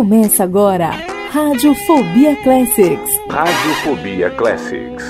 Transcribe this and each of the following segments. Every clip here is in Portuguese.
Começa agora, Radiofobia Classics. Radiofobia Classics.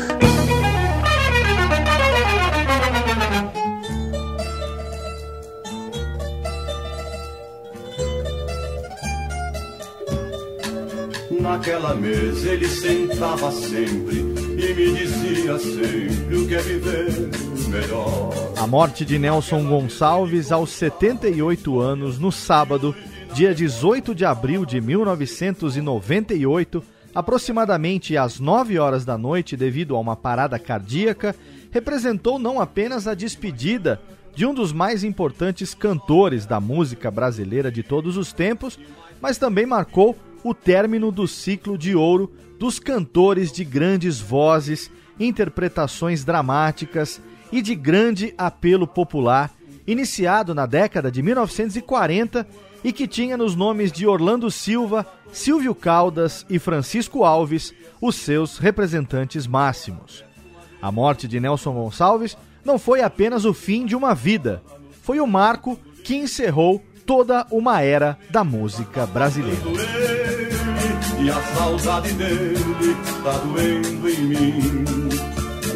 Naquela mesa ele sentava sempre e me dizia sempre o que é viver melhor. A morte de Nelson Gonçalves aos 78 anos no sábado dia 18 de abril de 1998, aproximadamente às 9 horas da noite, devido a uma parada cardíaca, representou não apenas a despedida de um dos mais importantes cantores da música brasileira de todos os tempos, mas também marcou o término do ciclo de ouro dos cantores de grandes vozes, interpretações dramáticas e de grande apelo popular, iniciado na década de 1940 e que tinha nos nomes de Orlando Silva, Silvio Caldas e Francisco Alves os seus representantes máximos. A morte de Nelson Gonçalves não foi apenas o fim de uma vida, foi o marco que encerrou toda uma era da música brasileira. E a saudade dele tá doendo em mim.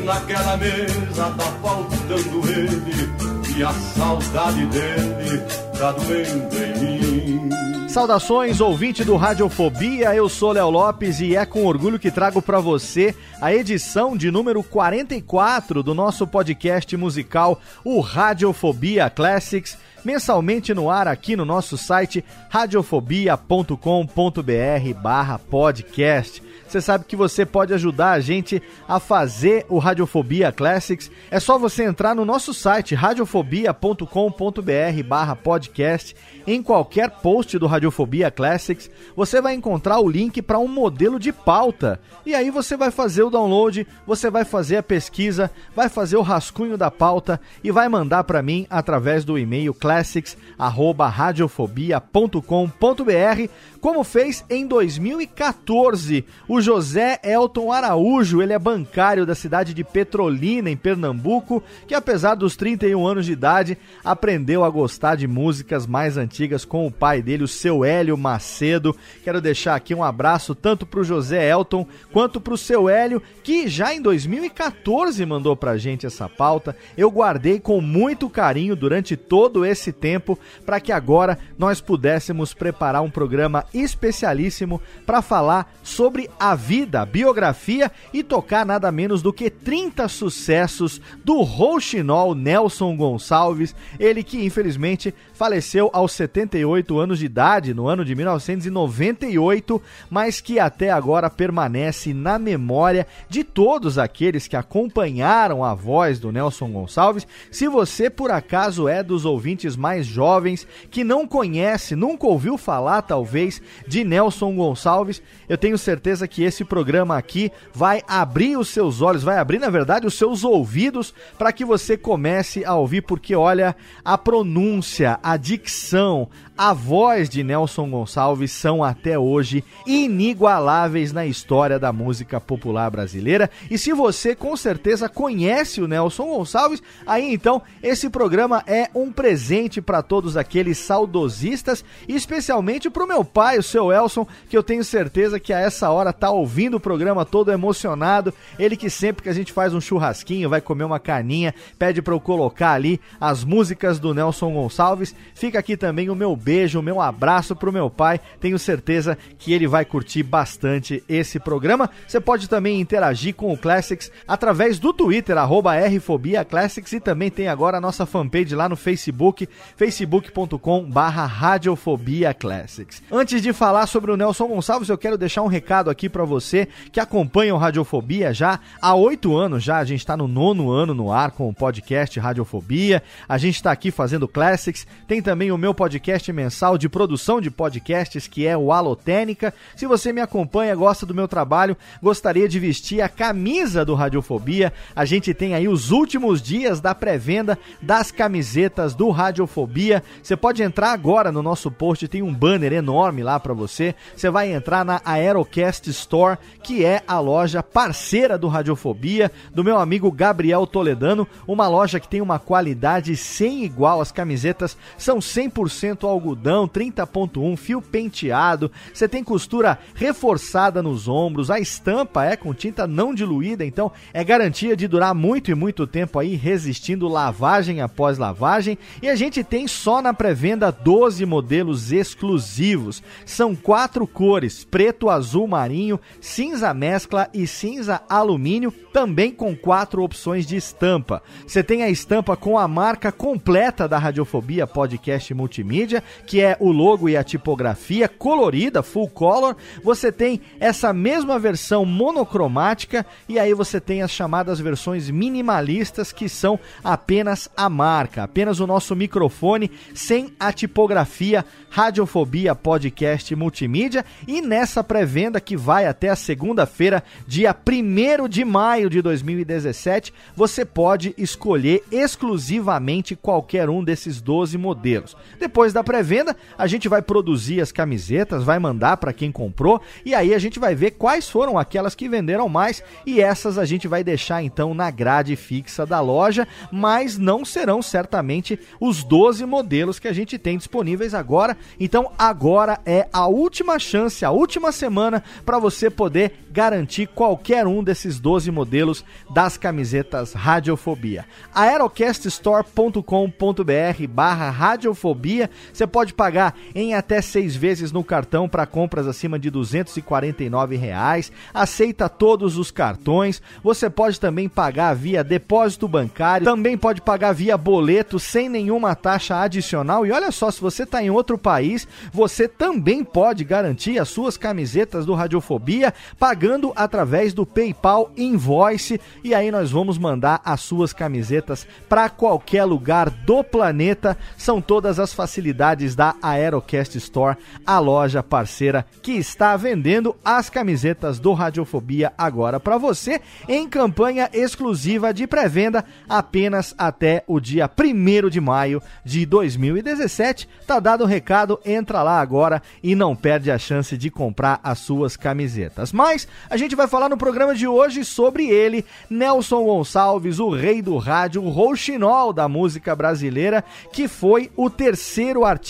Naquela mesa tá faltando ele. E a saudade dele tá doendo em mim. Saudações, ouvinte do Radiofobia, eu sou Léo Lopes e é com orgulho que trago para você a edição de número 44 do nosso podcast musical, o Radiofobia Classics, mensalmente no ar aqui no nosso site radiofobia.com.br barra podcast. Você sabe que você pode ajudar a gente a fazer o Radiofobia Classics. É só você entrar no nosso site radiofobia.com.br barra podcast. Em qualquer post do Radiofobia Classics, você vai encontrar o link para um modelo de pauta. E aí você vai fazer o download, você vai fazer a pesquisa, vai fazer o rascunho da pauta e vai mandar para mim através do e-mail classics@radiofobia.com.br, como fez em 2014 o José Elton Araújo, ele é bancário da cidade de Petrolina, em Pernambuco, que apesar dos 31 anos de idade, aprendeu a gostar de músicas mais antigas com o pai dele, o seu Hélio Macedo. Quero deixar aqui um abraço tanto para o José Elton quanto para o seu Hélio, que já em 2014 mandou pra gente essa pauta. Eu guardei com muito carinho durante todo esse tempo para que agora nós pudéssemos preparar um programa especialíssimo para falar sobre a vida, a biografia e tocar nada menos do que 30 sucessos do rouxinol Nelson Gonçalves, ele que infelizmente faleceu aos 78 anos de idade no ano de 1998, mas que até agora permanece na memória de todos aqueles que acompanharam a voz do Nelson Gonçalves. Se você por acaso é dos ouvintes mais jovens que não conhece, nunca ouviu falar talvez de Nelson Gonçalves, eu tenho certeza que esse programa aqui vai abrir os seus olhos, vai abrir na verdade os seus ouvidos para que você comece a ouvir, porque olha, a pronúncia, a dicção, a voz de Nelson Gonçalves são até hoje inigualáveis na história da música popular brasileira. E se você com certeza conhece o Nelson Gonçalves, aí então esse programa é um presente para todos aqueles saudosistas, especialmente para o meu pai, o seu Elson, que eu tenho certeza que a essa hora tá ouvindo o programa todo emocionado. Ele que sempre que a gente faz um churrasquinho, vai comer uma carninha, pede para eu colocar ali as músicas do Nelson Gonçalves. Fica aqui também o meu beijo, meu abraço pro meu pai. Tenho certeza que ele vai curtir bastante esse programa. Você pode também interagir com o Classics através do Twitter, arroba RFobiaClassics, e também tem agora a nossa fanpage lá no Facebook, facebook.com barra Radiofobia Classics. Antes de falar sobre o Nelson Gonçalves, eu quero deixar um recado aqui para você que acompanha o Radiofobia já há oito anos já. A gente está no nono ano no ar com o podcast Radiofobia. A gente está aqui fazendo classics. Tem também o meu podcast mensal de produção de podcasts que é o Alotênica. Se você me acompanha, gosta do meu trabalho, gostaria de vestir a camisa do Radiofobia, a gente tem aí os últimos dias da pré-venda das camisetas do Radiofobia. Você pode entrar agora no nosso post, tem um banner enorme lá para você. Você vai entrar na Aerocast Store, que é a loja parceira do Radiofobia, do meu amigo Gabriel Toledano, uma loja que tem uma qualidade sem igual. As camisetas são 100% algodão, 30.1 fio penteado. Você tem costura reforçada nos ombros, a estampa é com tinta não diluída, então é garantia de durar muito e muito tempo aí resistindo lavagem após lavagem. E a gente tem só na pré-venda 12 modelos exclusivos. São quatro cores: preto, azul marinho, cinza mescla e cinza alumínio, também com quatro opções de estampa. Você tem a estampa com a marca completa da Radiofobia Podcast Multimídia, que é o logo e a tipografia colorida, full color. Você tem essa mesma versão monocromática e aí você tem as chamadas versões minimalistas que são apenas a marca, apenas o nosso microfone sem a tipografia Radiofobia Podcast Multimídia e nessa pré-venda que vai até a segunda-feira, dia 1 de maio de 2017, você pode escolher exclusivamente qualquer um desses 12 modelos. Depois da pré-venda, a gente vai produzir as camisetas, vai mandar para quem comprou e aí a gente vai ver quais foram aquelas que venderam mais e essas a gente vai deixar então na grade fixa da loja, mas não serão certamente os 12 modelos que a gente tem disponíveis agora então agora é a última chance, a última semana para você poder garantir qualquer um desses 12 modelos das camisetas Radiofobia. aerocaststore.com.br barra Radiofobia, você pode pagar em até seis vezes no cartão para compras acima de 249 reais, aceita todos os cartões, você pode também pagar via depósito bancário, também pode pagar via boleto sem nenhuma taxa adicional. E olha só, se você está em outro país, você também pode garantir as suas camisetas do Radiofobia pagando através do PayPal Invoice. E aí nós vamos mandar as suas camisetas para qualquer lugar do planeta. São todas as facilidades da Aerocast Store, a loja parceira que está vendendo as camisetas do Radiofobia agora para você em campanha exclusiva de pré-venda apenas até o dia 1 de maio de 2017. Tá dado o recado, entra lá agora e não perde a chance de comprar as suas camisetas. Mas a gente vai falar no programa de hoje sobre ele, Nelson Gonçalves, o rei do rádio, o rouxinol da música brasileira, que foi o terceiro artista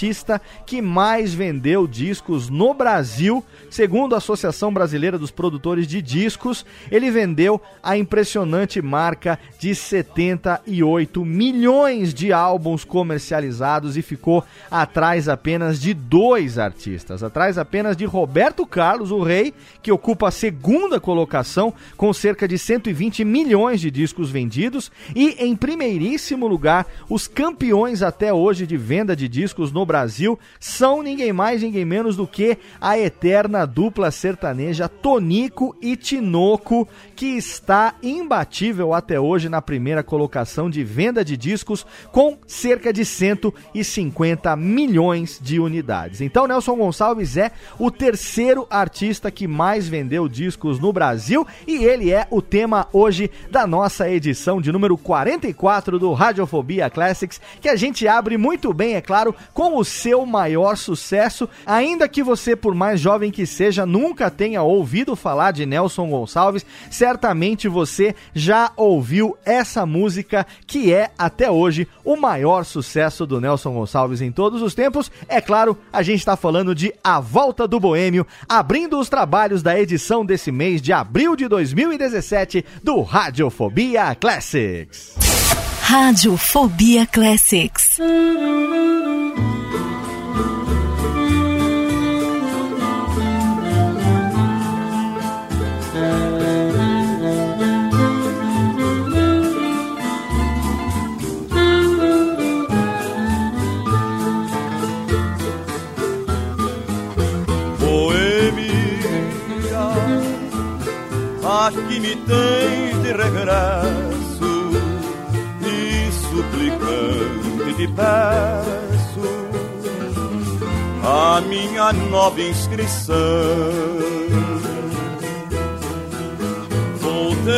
que mais vendeu discos no Brasil, segundo a Associação Brasileira dos Produtores de Discos, ele vendeu a impressionante marca de 78 milhões de álbuns comercializados e ficou atrás apenas de dois artistas, atrás apenas de Roberto Carlos, o rei, que ocupa a segunda colocação com cerca de 120 milhões de discos vendidos, e em primeiríssimo lugar, os campeões até hoje de venda de discos no Brasil são ninguém mais, ninguém menos do que a eterna dupla sertaneja Tonico e Tinoco, que está imbatível até hoje na primeira colocação de venda de discos com cerca de 150 milhões de unidades. Então, Nelson Gonçalves é o terceiro artista que mais vendeu discos no Brasil e ele é o tema hoje da nossa edição de número 44 do Radiofobia Classics, que a gente abre muito bem, é claro, com o seu maior sucesso, ainda que você, por mais jovem que seja, nunca tenha ouvido falar de Nelson Gonçalves, certamente você já ouviu essa música que é até hoje o maior sucesso do Nelson Gonçalves em todos os tempos. É claro, a gente está falando de A Volta do Boêmio, abrindo os trabalhos da edição desse mês de abril de 2017 do Radiofobia Classics. Radiofobia Classics. Me tens de regresso e suplicante te peço a minha nova inscrição. Voltei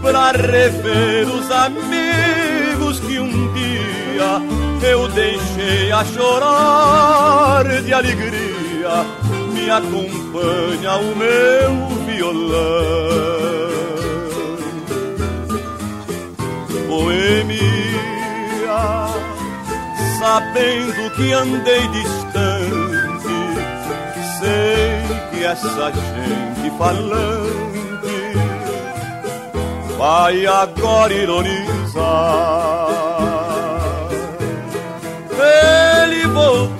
para rever os amigos que um dia eu deixei a chorar de alegria. Me acompanha o meu violão. Boemia, sabendo que andei distante, sei que essa gente falante vai agora ironizar ele voltou,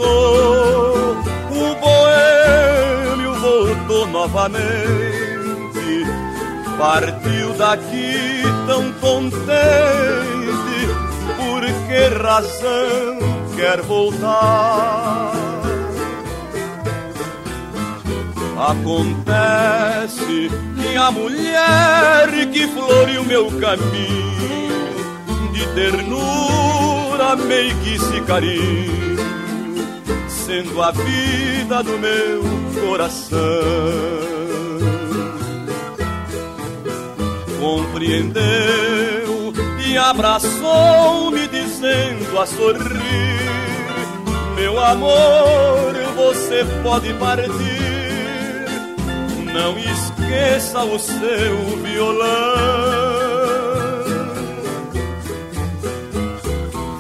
novamente. Partiu daqui tão contente, por que razão quer voltar? Acontece que a mulher que floreou meu caminho de ternura que se carinho, sendo a vida do meu coração. Compreendeu e abraçou-me, dizendo a sorrir: Meu amor, você pode partir, não esqueça o seu violão.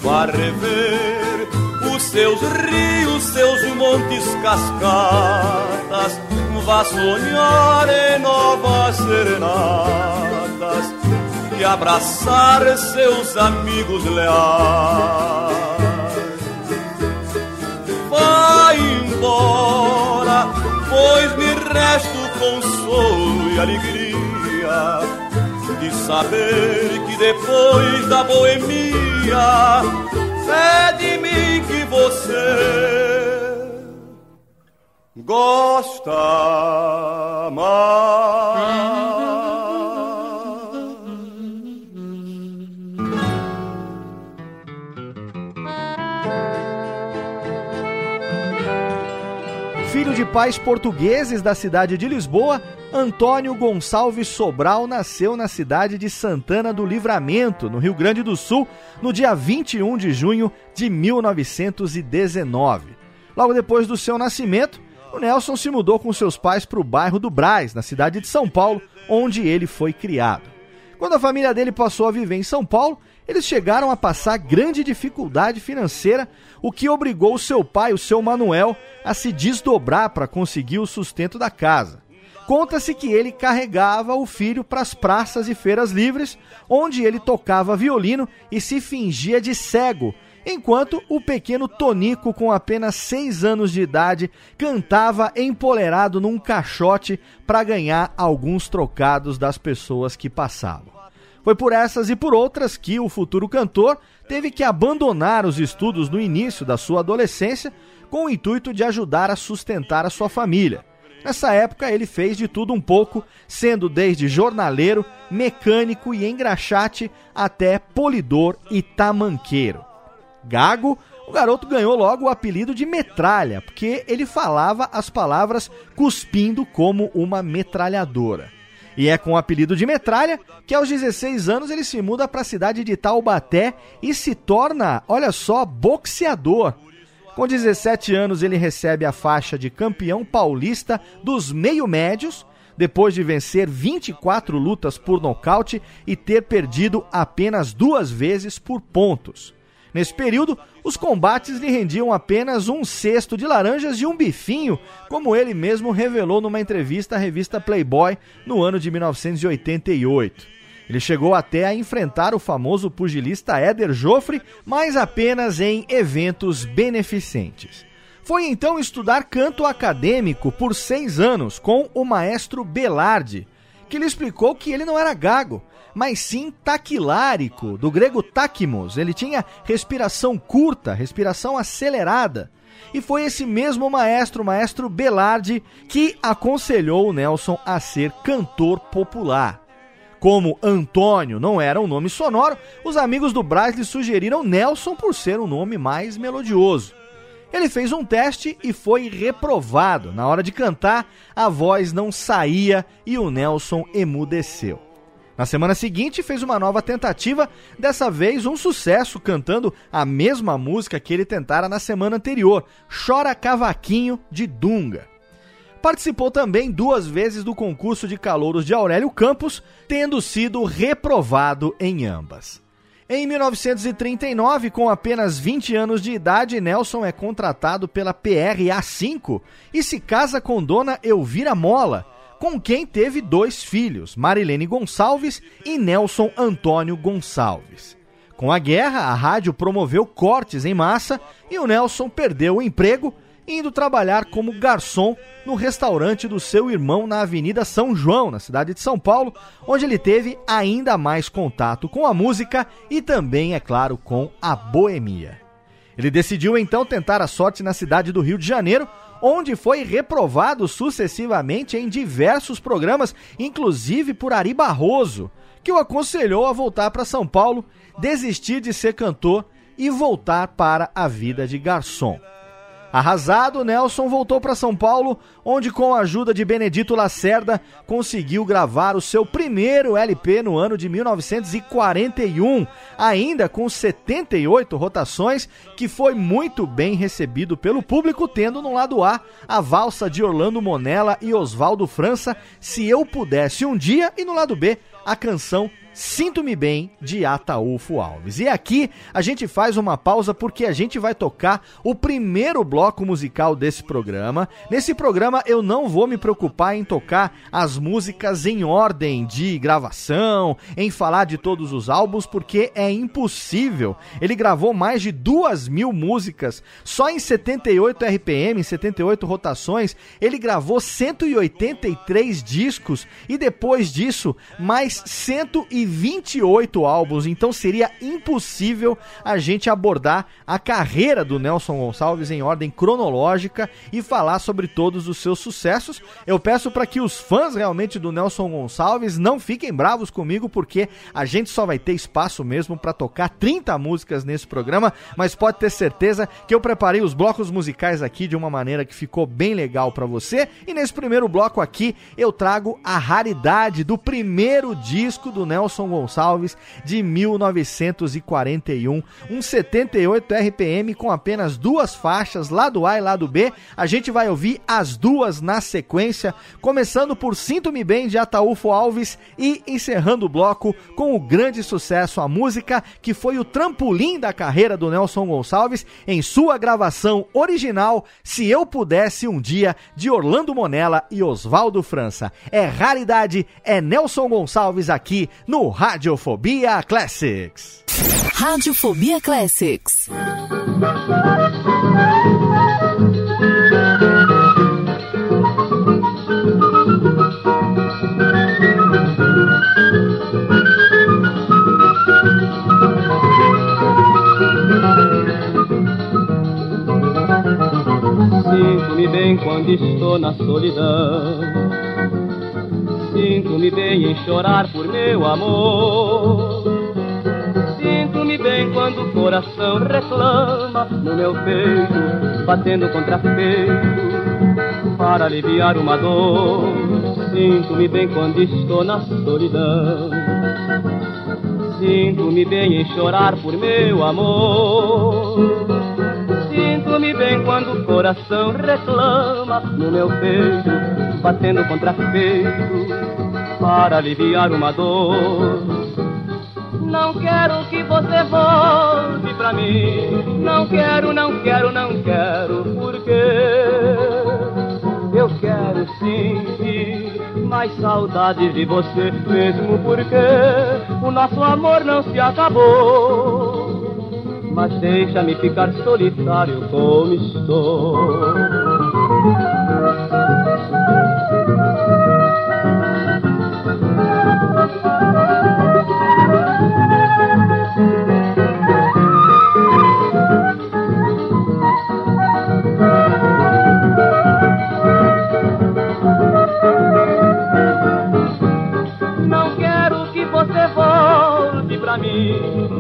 Vá rever seus rios, seus montes, cascatas. Vá sonhar em novas serenatas e abraçar seus amigos leais. Vai embora, pois me resta o consolo e alegria de saber que depois da boemia é de mim você gosta mais. Pais portugueses da cidade de Lisboa, Antônio Gonçalves Sobral nasceu na cidade de Santana do Livramento, no Rio Grande do Sul, no dia 21 de junho de 1919. Logo depois do seu nascimento, o Nelson se mudou com seus pais para o bairro do Braz, na cidade de São Paulo, onde ele foi criado. Quando a família dele passou a viver em São Paulo, eles chegaram a passar grande dificuldade financeira, o que obrigou seu pai, o seu Manuel, a se desdobrar para conseguir o sustento da casa. Conta-se que ele carregava o filho para as praças e feiras livres, onde ele tocava violino e se fingia de cego, enquanto o pequeno Tonico, com apenas seis anos de idade, cantava empolerado num caixote para ganhar alguns trocados das pessoas que passavam. Foi por essas e por outras que o futuro cantor teve que abandonar os estudos no início da sua adolescência com o intuito de ajudar a sustentar a sua família. Nessa época, ele fez de tudo um pouco, sendo desde jornaleiro, mecânico e engraxate até polidor e tamanqueiro. Gago, o garoto ganhou logo o apelido de metralha, porque ele falava as palavras cuspindo como uma metralhadora. E é com o apelido de metralha que aos 16 anos ele se muda para a cidade de Taubaté e se torna, olha só, boxeador. Com 17 anos, ele recebe a faixa de campeão paulista dos meio-médios, depois de vencer 24 lutas por nocaute e ter perdido apenas duas vezes por pontos. Nesse período, os combates lhe rendiam apenas um cesto de laranjas e um bifinho, como ele mesmo revelou numa entrevista à revista Playboy no ano de 1988. Ele chegou até a enfrentar o famoso pugilista Éder Joffre, mas apenas em eventos beneficentes. Foi então estudar canto acadêmico por seis anos com o maestro Belardi, que lhe explicou que ele não era gago, mas sim taquilárico, do grego takimos. Ele tinha respiração curta, respiração acelerada. E foi esse mesmo maestro, o maestro Belardi, que aconselhou o Nelson a ser cantor popular. Como Antônio não era um nome sonoro, os amigos do Braz lhe sugeriram Nelson por ser um nome mais melodioso. Ele fez um teste e foi reprovado. Na hora de cantar, a voz não saía e o Nelson emudeceu. Na semana seguinte, fez uma nova tentativa, dessa vez um sucesso, cantando a mesma música que ele tentara na semana anterior, Chora Cavaquinho de Dunga. Participou também duas vezes do concurso de calouros de Aurélio Campos, tendo sido reprovado em ambas. Em 1939, com apenas 20 anos de idade, Nelson é contratado pela PRA5 e se casa com dona Elvira Mola, com quem teve dois filhos, Marilene Gonçalves e Nelson Antônio Gonçalves. Com a guerra, a rádio promoveu cortes em massa e o Nelson perdeu o emprego indo trabalhar como garçom no restaurante do seu irmão na Avenida São João, na cidade de São Paulo, onde ele teve ainda mais contato com a música e também, é claro, com a boemia. Ele decidiu então tentar a sorte na cidade do Rio de Janeiro, onde foi reprovado sucessivamente em diversos programas, inclusive por Ari Barroso, que o aconselhou a voltar para São Paulo, desistir de ser cantor e voltar para a vida de garçom. Arrasado, Nelson voltou para São Paulo, onde, com a ajuda de Benedito Lacerda, conseguiu gravar o seu primeiro LP no ano de 1941, ainda com 78 rotações, que foi muito bem recebido pelo público, tendo no lado A a valsa de Orlando Monella e Oswaldo França, Se Eu Pudesse Um Dia, e no lado B a canção Sinto-me Bem, de Ataúfo Alves. E aqui a gente faz uma pausa porque a gente vai tocar o primeiro bloco musical desse programa. Nesse programa eu não vou me preocupar em tocar as músicas em ordem de gravação, em falar de todos os álbuns, porque é impossível. Ele gravou mais de duas mil músicas só em 78 RPM, em 78 rotações. Ele gravou 183 discos e depois disso mais 120 28 álbuns, então seria impossível a gente abordar a carreira do Nelson Gonçalves em ordem cronológica e falar sobre todos os seus sucessos. Eu peço para que os fãs realmente do Nelson Gonçalves não fiquem bravos comigo, porque a gente só vai ter espaço mesmo para tocar 30 músicas nesse programa, mas pode ter certeza que eu preparei os blocos musicais aqui de uma maneira que ficou bem legal para você. E nesse primeiro bloco aqui eu trago a raridade do primeiro disco do Nelson Nelson Gonçalves, de 1941. Um 78 RPM com apenas duas faixas, lado A e lado B. A gente vai ouvir as duas na sequência, começando por Sinto-me Bem, de Ataúfo Alves, e encerrando o bloco com o grande sucesso, a música que foi o trampolim da carreira do Nelson Gonçalves em sua gravação original, Se Eu Pudesse Um Dia, de Orlando Monella e Oswaldo França. É raridade, é Nelson Gonçalves aqui no Radiofobia Classics. Radiofobia Classics. Sinto-me bem quando estou na solidão Sinto-me bem em chorar por meu amor. Sinto-me bem quando o coração reclama no meu peito, batendo contra peito, para aliviar uma dor. Sinto-me bem quando estou na solidão. Sinto-me bem em chorar por meu amor. Sinto-me bem quando o coração reclama no meu peito, batendo contra peito, para aliviar uma dor. Não quero que você volte pra mim. Não quero, não quero, não quero, porque eu quero sentir mais saudade de você, mesmo porque o nosso amor não se acabou. Mas deixa-me ficar solitário como estou.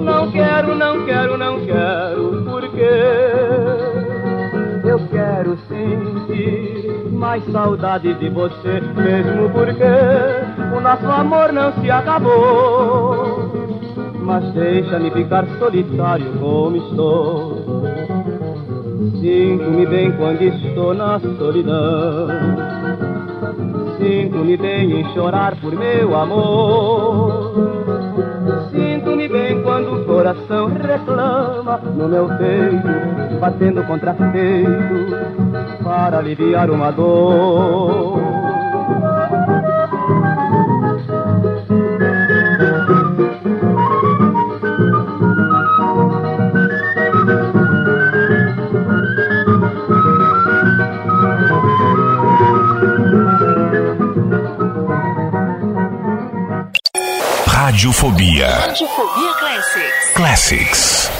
Não quero porque eu quero sentir mais saudade de você, mesmo porque o nosso amor não se acabou. Mas deixa-me ficar solitário como estou. Sinto-me bem quando estou na solidão. Sinto-me bem em chorar por meu amor. Sinto-me bem quando o coração reclama no meu peito, batendo contra peito para aliviar uma dor. Radiofobia. Radiofobia Classics. Classics.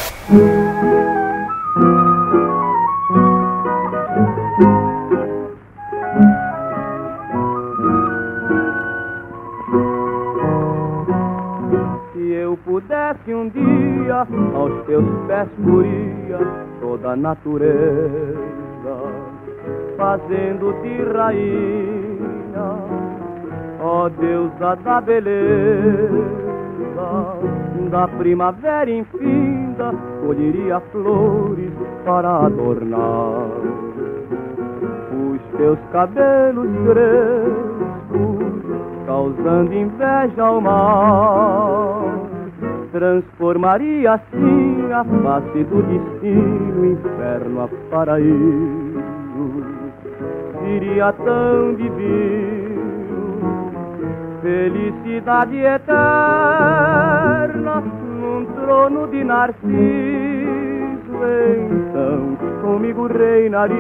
Se eu pudesse um dia aos teus pés puria toda a natureza, fazendo-te rainha, ó deusa da beleza da primavera infinda, colheria flores para adornar os teus cabelos crespos, causando inveja ao mar. Transformaria assim a face do destino, inferno a paraíso. Seria tão divino felicidade eterna num trono de narciso. Então comigo reinaria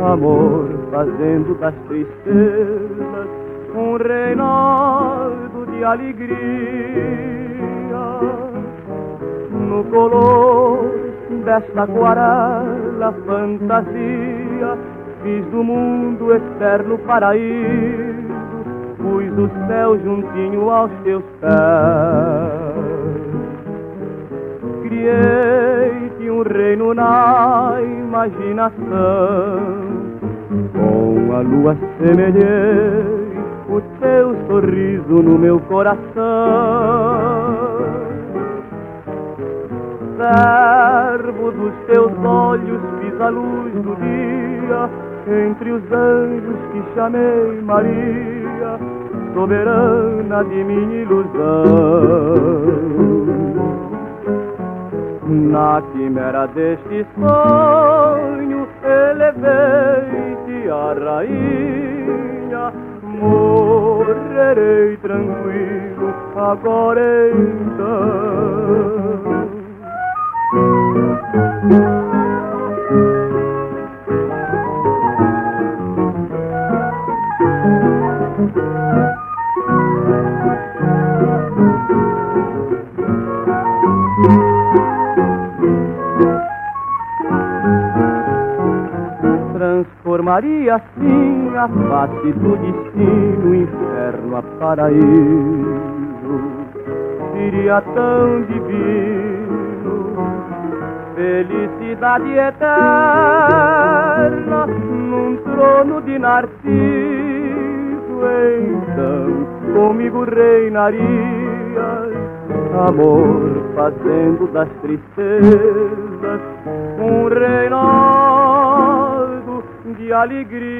amor fazendo das tristezas um reinado de alegria. No color desta aquarela fantasia fiz do mundo eterno paraíso pus o céu juntinho aos teus pés. Criei-te um reino na imaginação, com a lua semelhei o teu sorriso no meu coração. Servo dos teus olhos, fiz a luz do dia, entre os anjos que chamei Maria soberana de minha ilusão. Na quimera deste sonho, elevei-te a rainha. Morrerei tranquilo agora então. Transformaria assim a face do destino, inferno a paraíso. Seria tão divino, felicidade eterna num trono de narciso. Então comigo reinarias, amor fazendo das tristezas um reinado de alegria.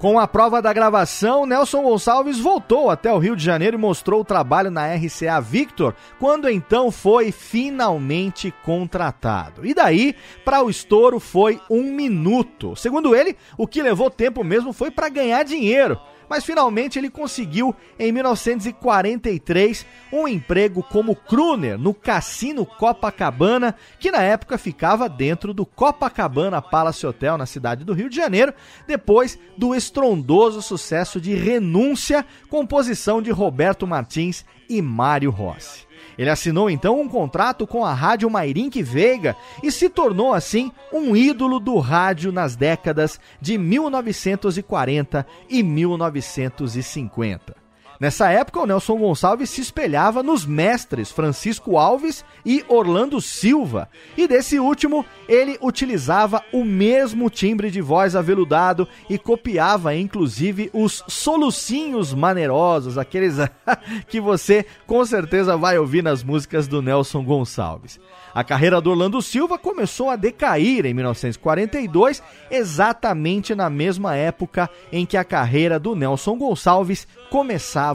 Com a prova da gravação, Nelson Gonçalves voltou até o Rio de Janeiro e mostrou o trabalho na RCA Victor, quando então foi finalmente contratado. E daí, para o estouro foi um minuto. Segundo ele, o que levou tempo mesmo foi para ganhar dinheiro mas finalmente ele conseguiu, em 1943, um emprego como crooner no Cassino Copacabana, que na época ficava dentro do Copacabana Palace Hotel, na cidade do Rio de Janeiro, depois do estrondoso sucesso de Renúncia, composição de Roberto Martins e Mário Rossi. Ele assinou então um contrato com a Rádio Mairink Veiga e se tornou assim um ídolo do rádio nas décadas de 1940 e 1950. Nessa época, o Nelson Gonçalves se espelhava nos mestres Francisco Alves e Orlando Silva, e desse último ele utilizava o mesmo timbre de voz aveludado e copiava inclusive os solucinhos maneirosos, aqueles que você com certeza vai ouvir nas músicas do Nelson Gonçalves. A carreira do Orlando Silva começou a decair em 1942, exatamente na mesma época em que a carreira do Nelson Gonçalves começava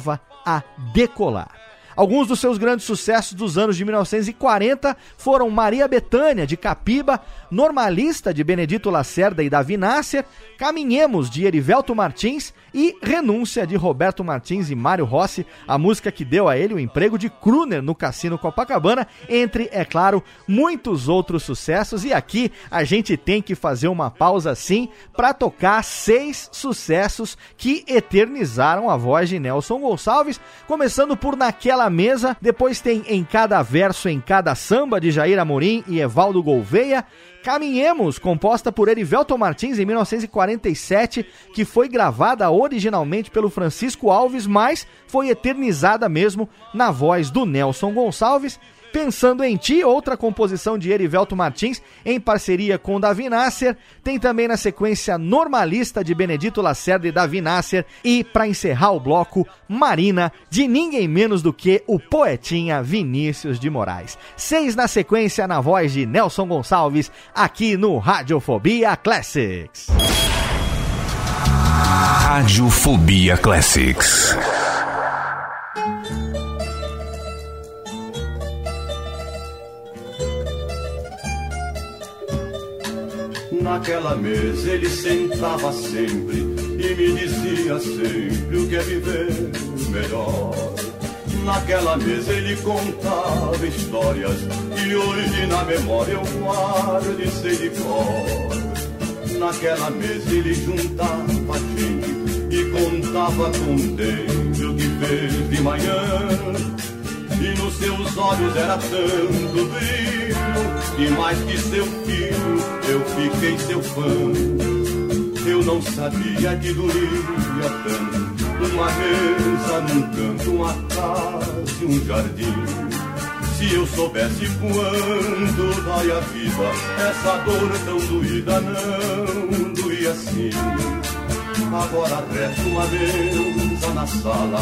a decolar. Alguns dos seus grandes sucessos dos anos de 1940 foram Maria Betânia, de Capiba, Normalista, de Benedito Lacerda e Davi Nasser, Caminhemos, de Erivelto Martins e Renúncia, de Roberto Martins e Mário Rossi, a música que deu a ele o emprego de crooner no Cassino Copacabana, entre, é claro, muitos outros sucessos. E aqui a gente tem que fazer uma pausa sim para tocar seis sucessos que eternizaram a voz de Nelson Gonçalves, começando por Naquela Mesa, depois tem Em Cada Verso, Em Cada Samba, de Jair Amorim e Evaldo Gouveia, Caminhemos, composta por Erivelton Martins em 1947, que foi gravada originalmente pelo Francisco Alves, mas foi eternizada mesmo na voz do Nelson Gonçalves. Pensando em Ti, outra composição de Erivelto Martins, em parceria com Davi Nasser. Tem também na sequência Normalista, de Benedito Lacerda e Davi Nasser. E, para encerrar o bloco, Marina, de ninguém menos do que o poetinha Vinícius de Moraes. Seis na sequência, na voz de Nelson Gonçalves, aqui no Radiofobia Classics. Radiofobia Classics. Naquela mesa ele sentava sempre e me dizia sempre o que é viver melhor. Naquela mesa ele contava histórias e hoje na memória eu guardo e sei de cor. Naquela mesa ele juntava gente e contava contente o que fez de manhã. E nos seus olhos era tanto brilho e mais que seu filho, eu fiquei seu fã. Eu não sabia que doía tanto. Uma mesa num canto, uma casa e um jardim. Se eu soubesse quando dói a vida, essa dor tão doída não doía assim. Agora resta uma mesa na sala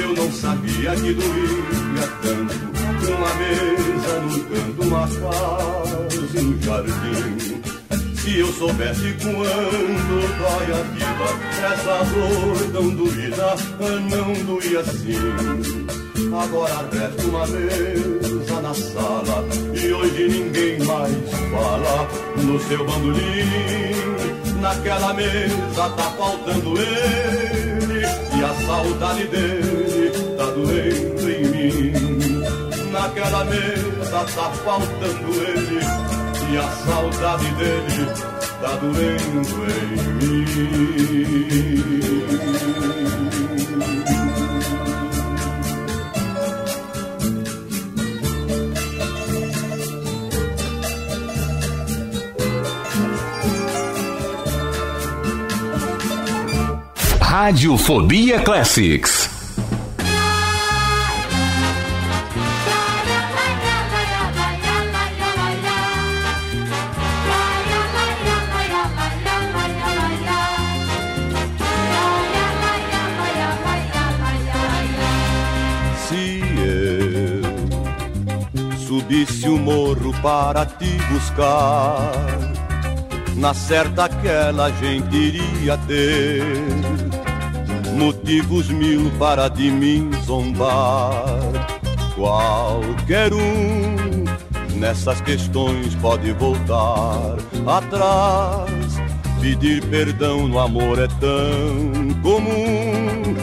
Eu não sabia que doía tanto uma mesa num canto, uma casa um jardim. Se eu soubesse quando dói a vida, essa dor tão doída não doía assim. Agora resta uma mesa na sala e hoje ninguém mais fala no seu bandolim. Naquela mesa tá faltando ele e a saudade dele mesa tá faltando ele e a saudade dele tá doendo em mim. Radiofobia Classics. Para te buscar. Na certa aquela gente iria ter motivos mil para de mim zombar. Qualquer um nessas questões pode voltar atrás. Pedir perdão no amor é tão comum.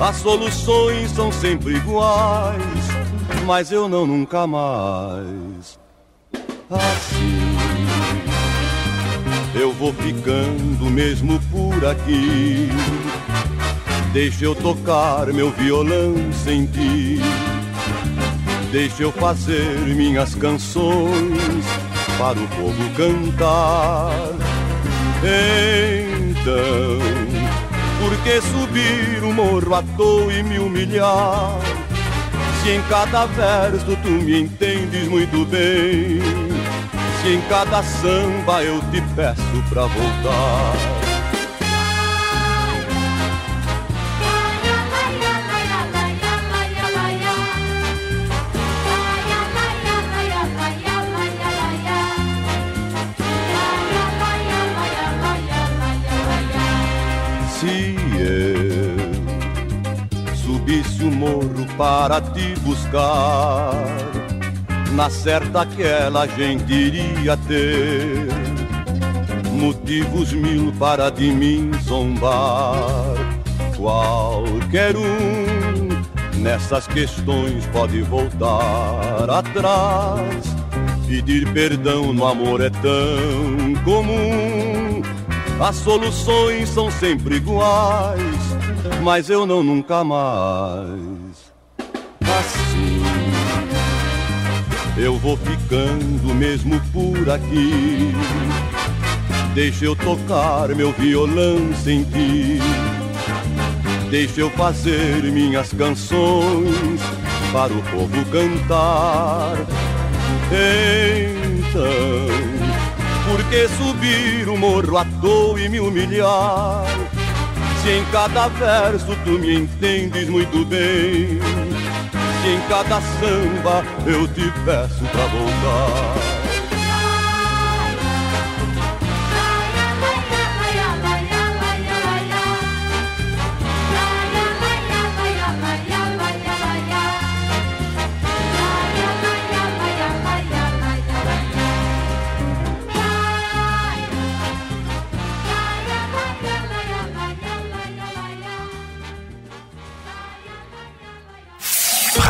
As soluções são sempre iguais, mas eu não nunca mais. Eu vou ficando mesmo por aqui. Deixa eu tocar meu violão sem ti. Deixa eu fazer minhas canções para o povo cantar. Então, por que subir o morro à toa e me humilhar? Se em cada verso tu me entendes muito bem, se em cada samba eu te peço pra voltar. morro para te buscar. Na certa aquela gente iria ter motivos mil para de mim zombar. Qualquer um nessas questões pode voltar atrás. Pedir perdão no amor é tão comum. As soluções são sempre iguais mas eu não nunca mais. Eu vou ficando mesmo por aqui. Deixa eu tocar meu violão sem ti. Deixa eu fazer minhas canções para o povo cantar. Então, por que subir o morro à toa e me humilhar? Se em cada verso tu me entendes muito bem, em cada samba eu te peço pra voltar.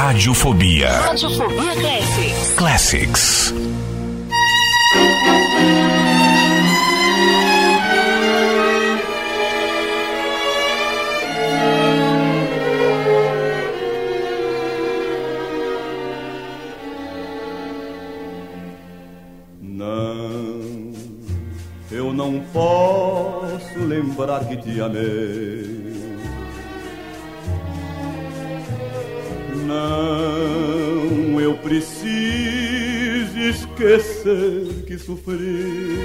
Radiofobia. Radiofobia Classics. Classics. Não, eu não posso lembrar que te amei esquecer que sofri.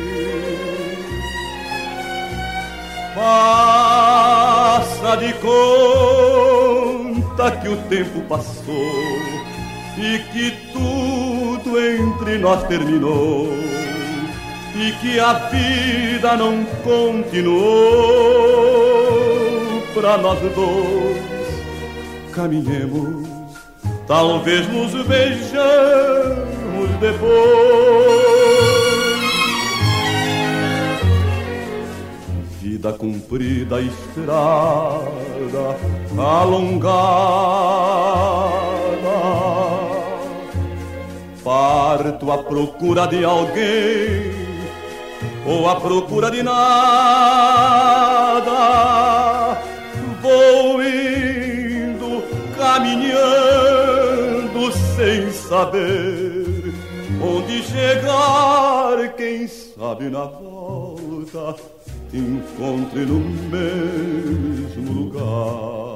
Passa de conta que o tempo passou e que tudo entre nós terminou e que a vida não continuou para nós dois. Caminhemos Talvez nos vejamos depois. Vida comprida, estrada alongada, parto à procura de alguém ou à procura de nada. Vou indo caminhando sem saber onde chegar. Quem sabe na volta te encontre no mesmo lugar.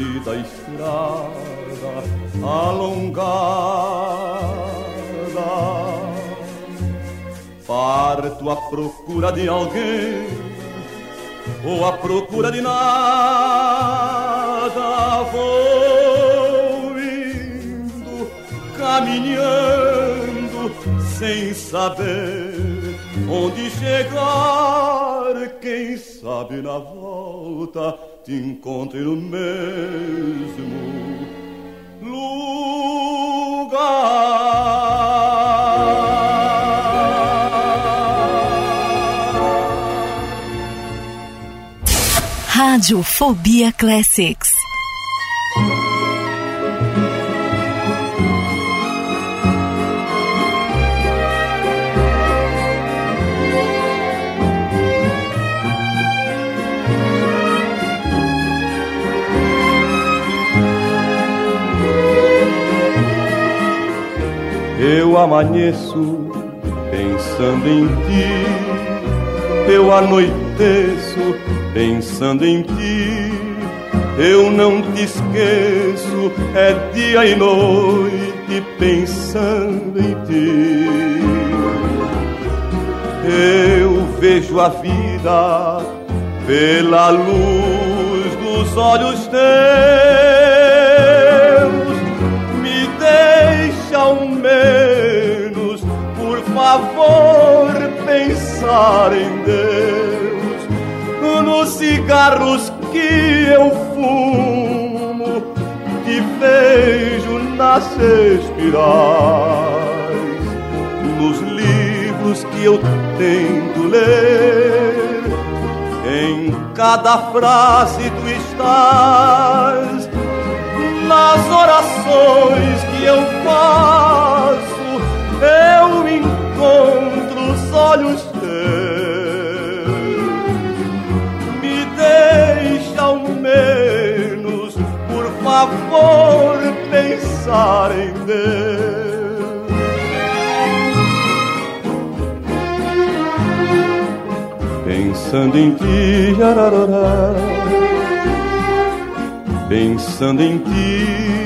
Comprida estrada alongada. Parto à procura de alguém ou à procura de nada. Vou indo, caminhando, sem saber onde chegar. Quem sabe na volta te encontre no mesmo lugar. Rádio Fobia Classics. Eu amanheço pensando em ti, eu anoiteço pensando em ti. Eu não te esqueço, é dia e noite pensando em ti. Eu vejo a vida pela luz dos olhos teus favor, pensar em Deus. Nos cigarros que eu fumo, te vejo nas espirais. Nos livros que eu tento ler, em cada frase tu estás nas orações que eu faço, eu encontro os olhos teus. Me deixa ao menos, por favor, pensar em Deus. Pensando em ti, jararará pensando em ti.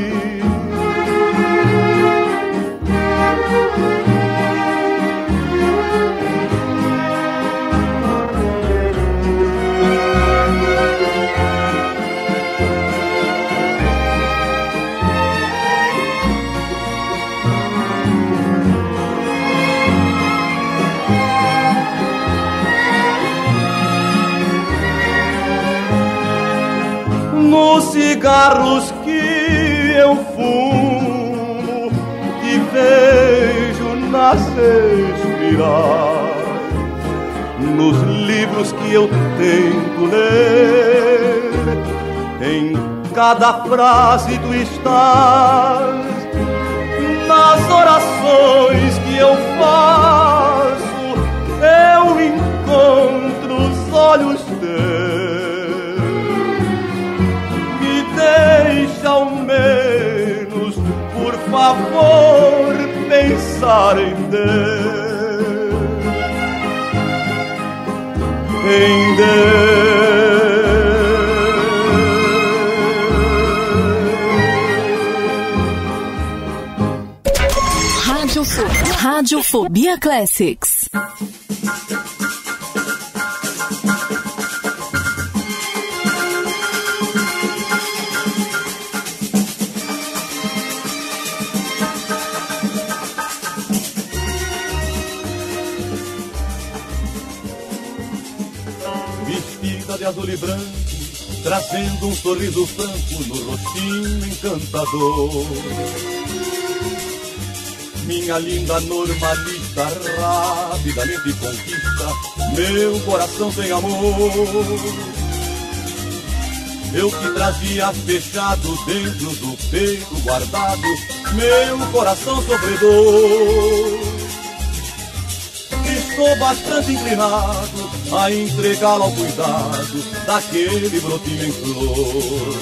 Cigarros que eu fumo, te vejo nas espirais. Nos livros que eu tento ler, em cada frase tu estás. Nas orações que eu faço, eu encontro os olhos favor, pensar em Deus. Em Deus. Rádio Fobia Classics. Azul e branco, trazendo um sorriso franco no rostinho encantador. Minha linda normalista rapidamente conquista meu coração sem amor. Eu que trazia fechado dentro do peito guardado meu coração sofredor. Estou bastante inclinado a entregá-lo ao cuidado daquele brotinho em flor.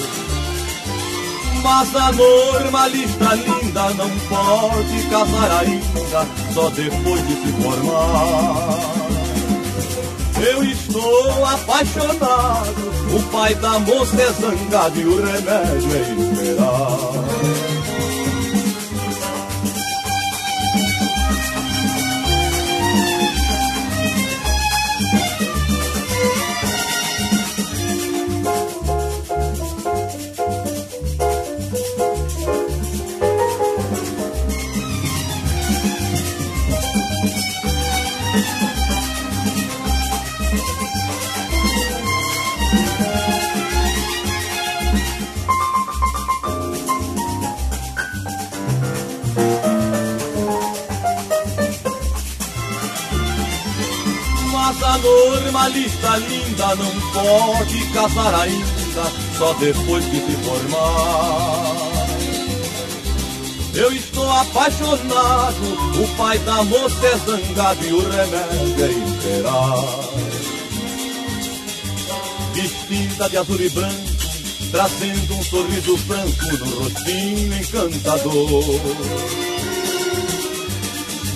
Mas a normalista linda não pode casar ainda, só depois de se formar. Eu estou apaixonado O pai da moça é zangado e o remédio é esperar. Não pode casar ainda, só depois que se formar. Eu estou apaixonado, o pai da moça é zangado e o remédio é esperar. Vestida de azul e branco, trazendo um sorriso franco no rostinho encantador.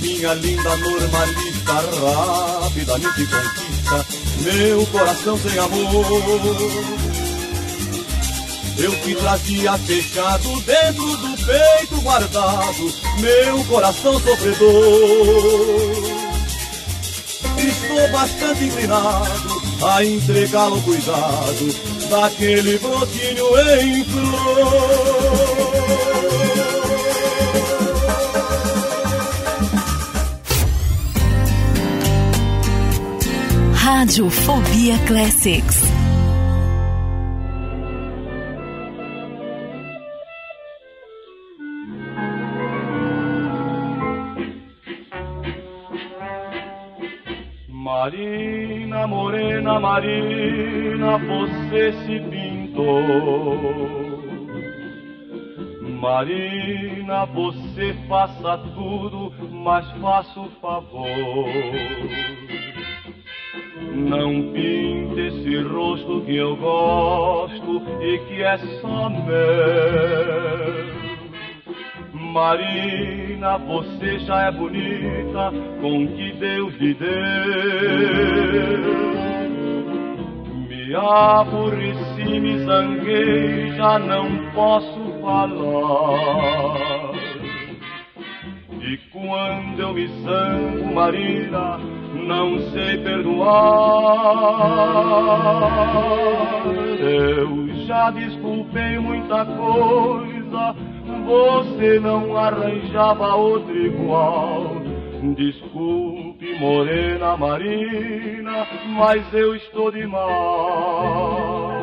Minha linda normalista rapidamente conquista meu coração sem amor. Eu que trazia fechado dentro do peito guardado, meu coração sofredor. Estou bastante inclinado a entregá-lo cuidado daquele brotinho em flor. Rádio Fobia Classics. Marina, morena Marina, você se pintou. Marina, você faça tudo, mas faça o favor não pinte esse rosto que eu gosto e que é só meu. Marina, você já é bonita com que Deus lhe deu. Me aborreci, me zanguei, já não posso falar. E quando eu me zango, Marina, não sei perdoar. Eu já desculpei muita coisa, você não arranjava outro igual. Desculpe, morena marina, mas eu estou de mal.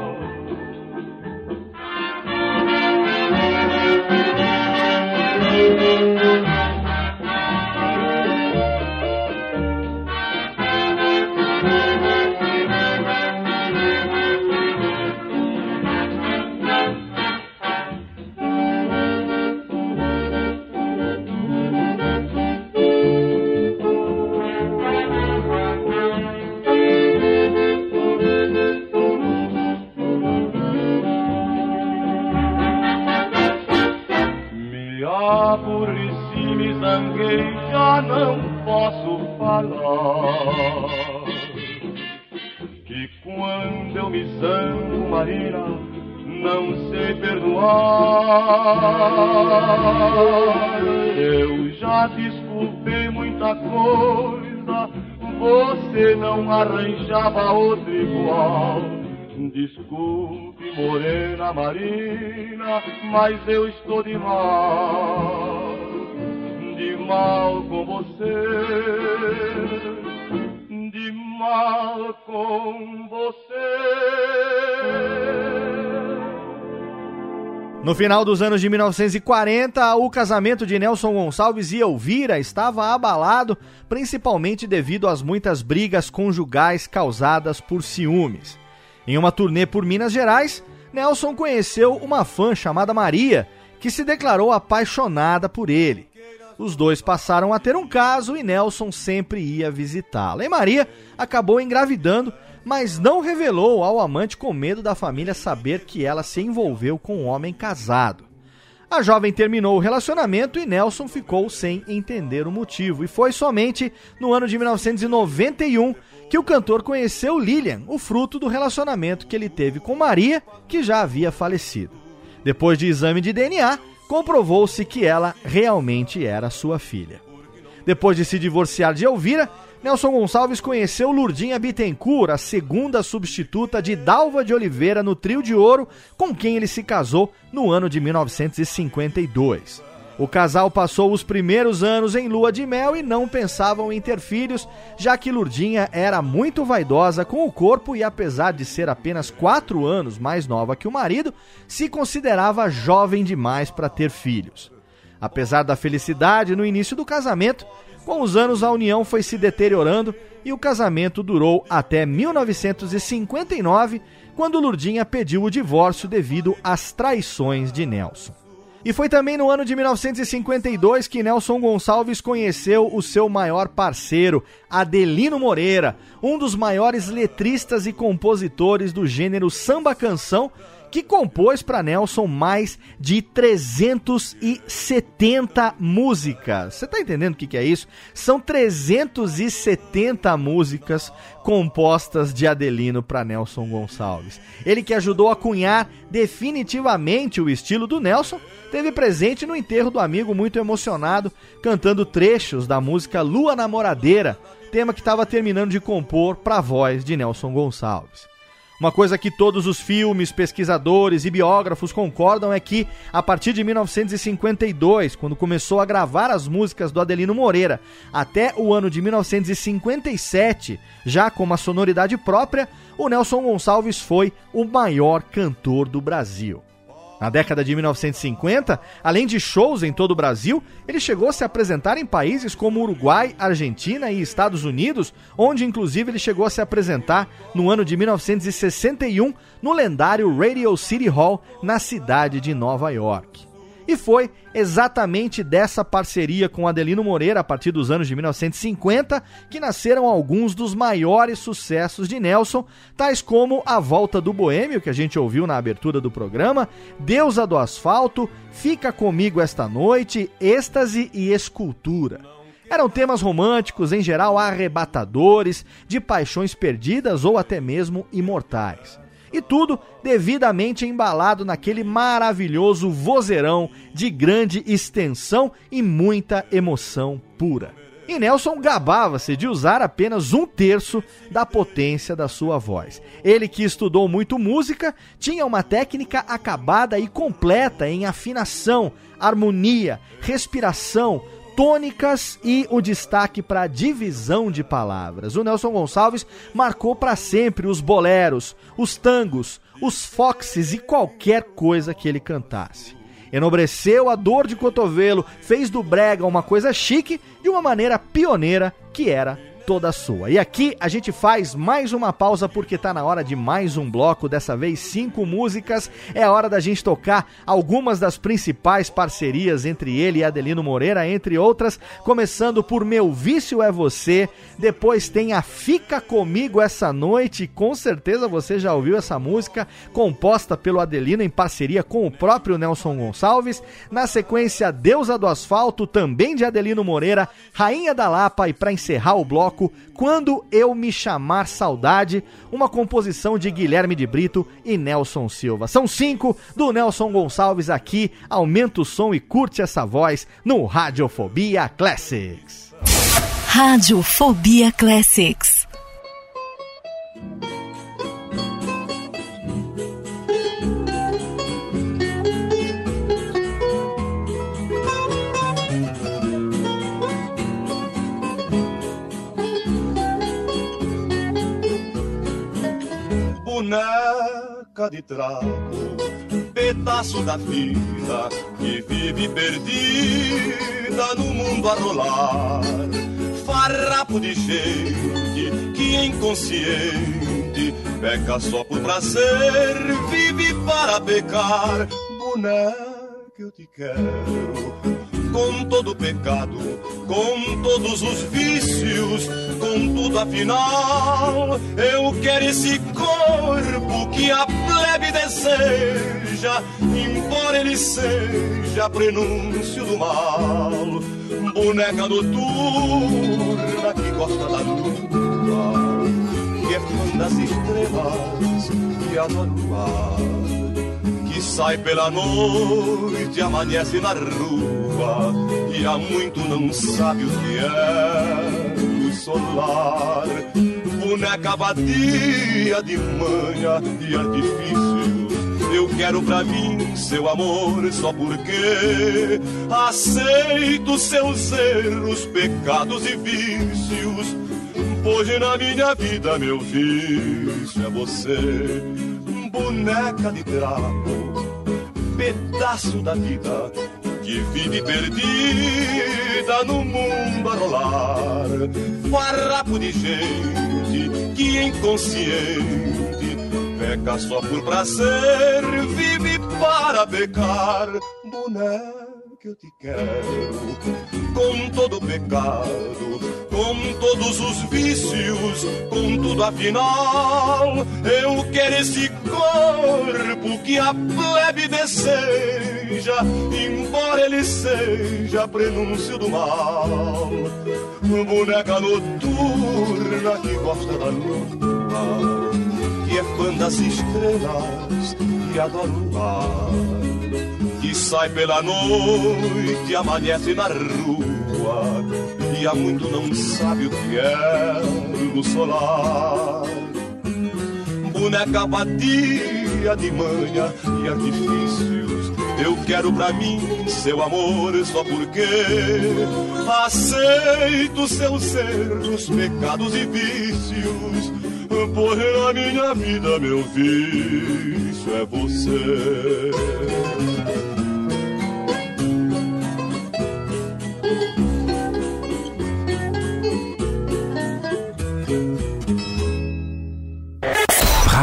Eu já desculpei muita coisa, você não arranjava outro igual. Desculpe, morena marina, mas eu estou de mal, mal com você, de mal com você. No final dos anos de 1940, o casamento de Nelson Gonçalves e Elvira estava abalado, principalmente devido às muitas brigas conjugais causadas por ciúmes. Em uma turnê por Minas Gerais, Nelson conheceu uma fã chamada Maria, que se declarou apaixonada por ele. Os dois passaram a ter um caso e Nelson sempre ia visitá-la. E Maria acabou engravidando mas não revelou ao amante com medo da família saber que ela se envolveu com um homem casado. A jovem terminou o relacionamento e Nelson ficou sem entender o motivo. E foi somente no ano de 1991 que o cantor conheceu Lilian, o fruto do relacionamento que ele teve com Maria, que já havia falecido. Depois de exame de DNA, comprovou-se que ela realmente era sua filha. Depois de se divorciar de Elvira, Nelson Gonçalves conheceu Lurdinha Bittencourt, a segunda substituta de Dalva de Oliveira no Trio de Ouro, com quem ele se casou no ano de 1952. O casal passou os primeiros anos em lua de mel e não pensavam em ter filhos, já que Lurdinha era muito vaidosa com o corpo e, apesar de ser apenas quatro anos mais nova que o marido, se considerava jovem demais para ter filhos. Apesar da felicidade no início do casamento, com os anos, a união foi se deteriorando e o casamento durou até 1959, quando Lurdinha pediu o divórcio devido às traições de Nelson. E foi também no ano de 1952 que Nelson Gonçalves conheceu o seu maior parceiro, Adelino Moreira, um dos maiores letristas e compositores do gênero samba canção, que compôs para Nelson mais de 370 músicas. Você tá entendendo o que, que é isso? São 370 músicas compostas de Adelino para Nelson Gonçalves. Ele que ajudou a cunhar definitivamente o estilo do Nelson, teve presente no enterro do amigo muito emocionado, cantando trechos da música Lua Namoradeira, tema que estava terminando de compor para a voz de Nelson Gonçalves. Uma coisa que todos os filmes, pesquisadores e biógrafos concordam é que, a partir de 1952, quando começou a gravar as músicas do Adelino Moreira, até o ano de 1957, já com uma sonoridade própria, o Nelson Gonçalves foi o maior cantor do Brasil. Na década de 1950, além de shows em todo o Brasil, ele chegou a se apresentar em países como Uruguai, Argentina e Estados Unidos, onde inclusive ele chegou a se apresentar no ano de 1961 no lendário Radio City Hall na cidade de Nova York. E foi exatamente dessa parceria com Adelino Moreira, a partir dos anos de 1950, que nasceram alguns dos maiores sucessos de Nelson, tais como A Volta do Boêmio, que a gente ouviu na abertura do programa, Deusa do Asfalto, Fica Comigo Esta Noite, Êxtase e Escultura. Eram temas românticos, em geral arrebatadores, de paixões perdidas ou até mesmo imortais. E tudo devidamente embalado naquele maravilhoso vozeirão de grande extensão e muita emoção pura. E Nelson gabava-se de usar apenas um terço da potência da sua voz. Ele que estudou muito música, tinha uma técnica acabada e completa em afinação, harmonia, respiração, tônicas e o destaque para divisão de palavras. O Nelson Gonçalves marcou para sempre os boleros, os tangos, os foxes e qualquer coisa que ele cantasse. Enobreceu a dor de cotovelo, fez do brega uma coisa chique de uma maneira pioneira que era toda sua. E aqui a gente faz mais uma pausa porque tá na hora de mais um bloco, dessa vez cinco músicas. É hora da gente tocar algumas das principais parcerias entre ele e Adelino Moreira, entre outras, começando por Meu Vício é Você, depois tem a Fica Comigo essa noite, com certeza você já ouviu essa música, composta pelo Adelino em parceria com o próprio Nelson Gonçalves. Na sequência, Deusa do Asfalto, também de Adelino Moreira, Rainha da Lapa e para encerrar o bloco bloco Quando Eu Me Chamar Saudade, uma composição de Guilherme de Brito e Nelson Silva. São cinco do Nelson Gonçalves aqui. Aumenta o som e curte essa voz no Radiofobia Classics. Radiofobia Classics. Boneca de trapo, pedaço da vida que vive perdida no mundo a rolar. Farrapo de gente que inconsciente peca só por prazer, vive para pecar. Boneca, eu te quero com todo pecado, com todos os vícios, com tudo afinal. Eu quero esse corpo que a plebe deseja, embora ele seja prenúncio do mal. Boneca noturna que gosta da lua, que é fã das estrelas e adora o ar. Sai pela noite, amanhece na rua e há muito não sabe o que é luz solar. Boneca vadia de manha e artifícios. Eu quero pra mim seu amor só porque aceito seus erros, pecados e vícios. Hoje na minha vida meu vício é você, boneca de trapo, pedaço da vida que vive perdida no mundo a rolar. Farrapo de gente que inconsciente peca só por prazer, vive para pecar. Boneca eu te quero, com todo pecado, com todos os vícios, com tudo afinal. Eu quero esse corpo que a plebe deseja, embora ele seja prenúncio do mal. Boneca noturna que gosta da lua, que é fã das estrelas e adora o ar sai pela noite, amanhece na rua e há muito não sabe o que é luz solar. Boneca batia de manha e artifícios, eu quero pra mim seu amor só porque aceito seus erros, pecados e vícios. Por na minha vida, meu vício é você.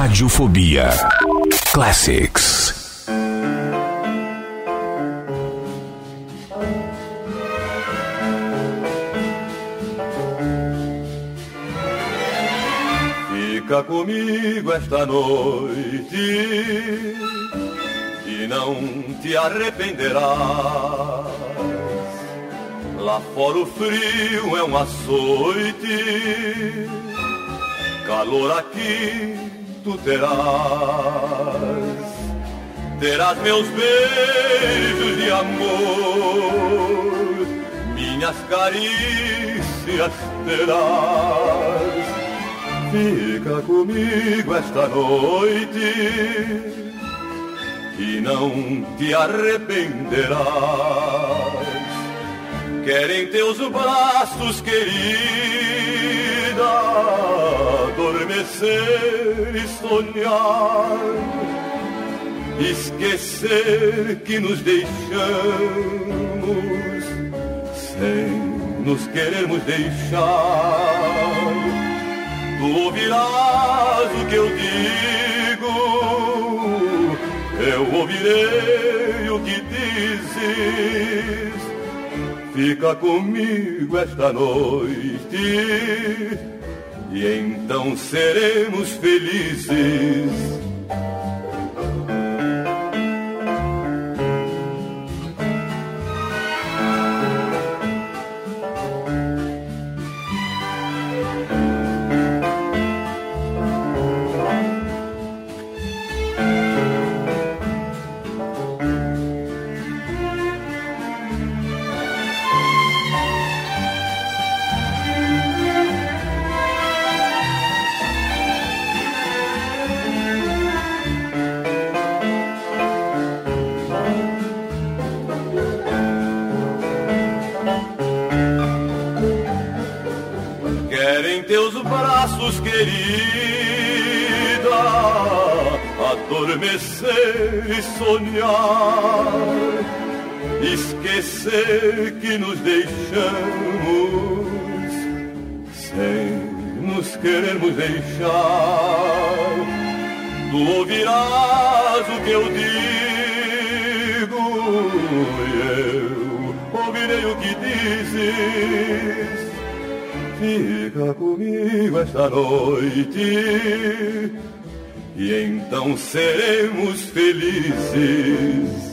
Radiofobia Classics. Fica comigo esta noite e não te arrependerás. Lá fora o frio é um açoite, calor aqui tu terás. Terás meus beijos de amor, minhas carícias terás. Fica comigo esta noite e não te arrependerás. Querem teus braços, querida, adormecer e sonhar, esquecer que nos deixamos sem nos querermos deixar. Tu ouvirás o que eu digo, eu ouvirei o que dizes. Fica comigo esta noite e então seremos felizes. Braços, querida, adormecer e sonhar, esquecer que nos deixamos sem nos querermos deixar. Tu ouvirás o que eu digo e eu ouvirei o que dizes Fica comigo esta noite e então seremos felizes.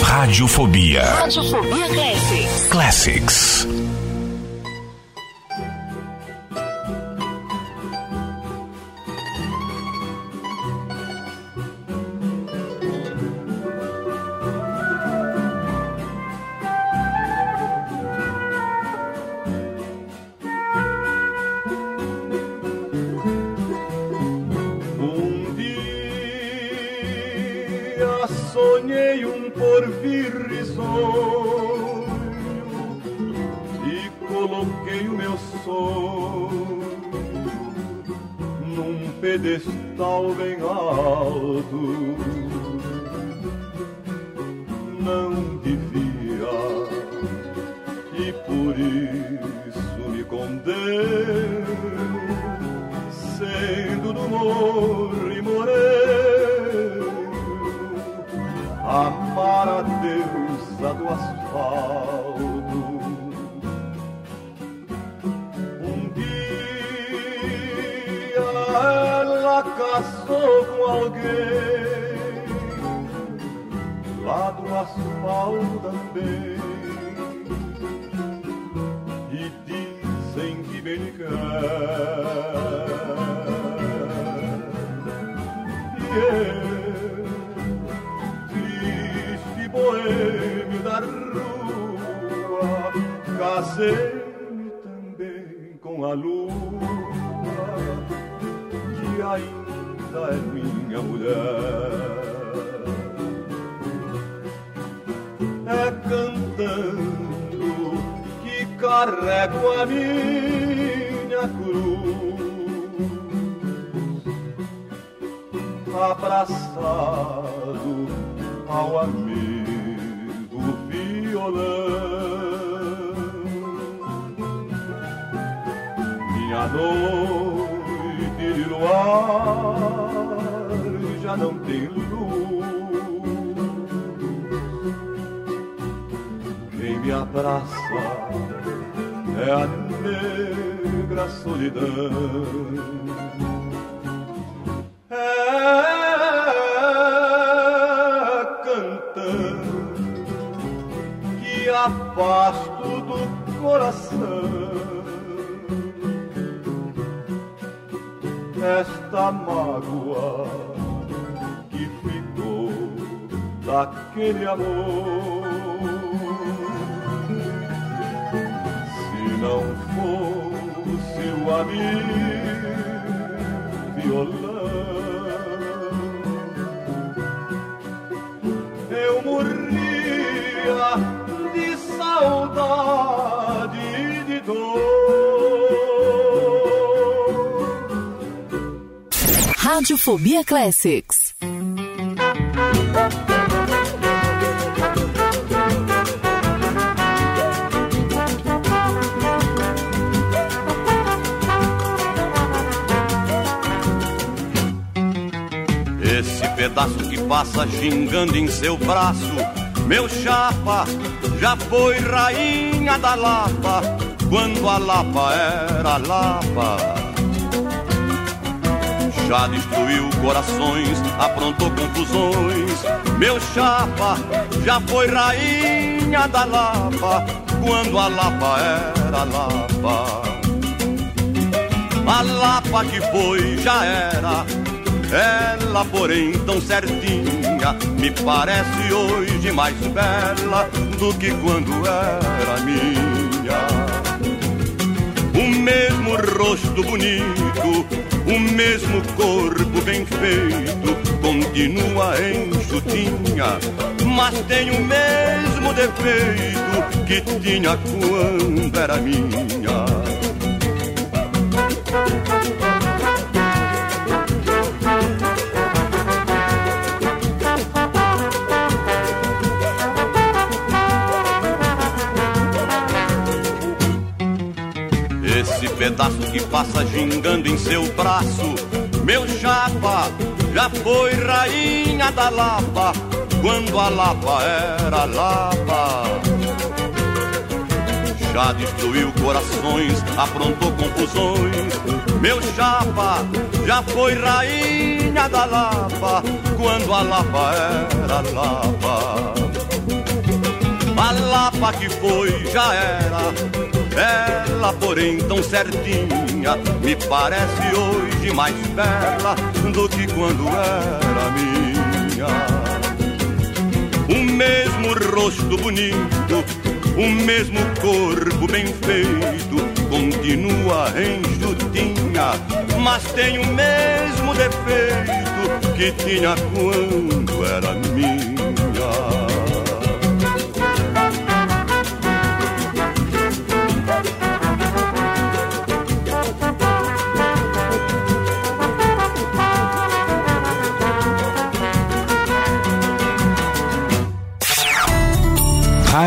Radiofobia. Radiofobia Classics. Classics. Boêmio da rua, casei-me também com a lua, que ainda é minha mulher. É cantando que carrego a minha cruz, abraçado ao amigo violão. Minha noite de luar já não tem luz. Quem me abraça é a negra solidão. É que afasto do coração esta mágoa que ficou daquele amor. Se não fosse o amigo violão, saudade de dor. Radiofobia Classics. Esse pedaço que passa xingando em seu braço, meu chapa, já foi rainha da Lapa, quando a Lapa era Lapa. Já destruiu corações, aprontou confusões. Meu chapa já foi rainha da Lapa, quando a Lapa era Lapa. A Lapa que foi já era, ela porém tão certinha, me parece hoje mais bela do que quando era minha. O mesmo rosto bonito, o mesmo corpo bem feito, continua enxutinha, mas tem o mesmo defeito que tinha quando era minha. Pedaço que passa gingando em seu braço, meu chapa, já foi rainha da Lapa, quando a Lapa era Lapa. Já destruiu corações, aprontou confusões. Meu chapa já foi rainha da Lapa, quando a Lapa era Lapa. A Lapa que foi já era, ela porém tão certinha, me parece hoje mais bela do que quando era minha o mesmo rosto bonito, o mesmo corpo bem feito, continua enjutinha, mas tem o mesmo defeito que tinha quando era minha.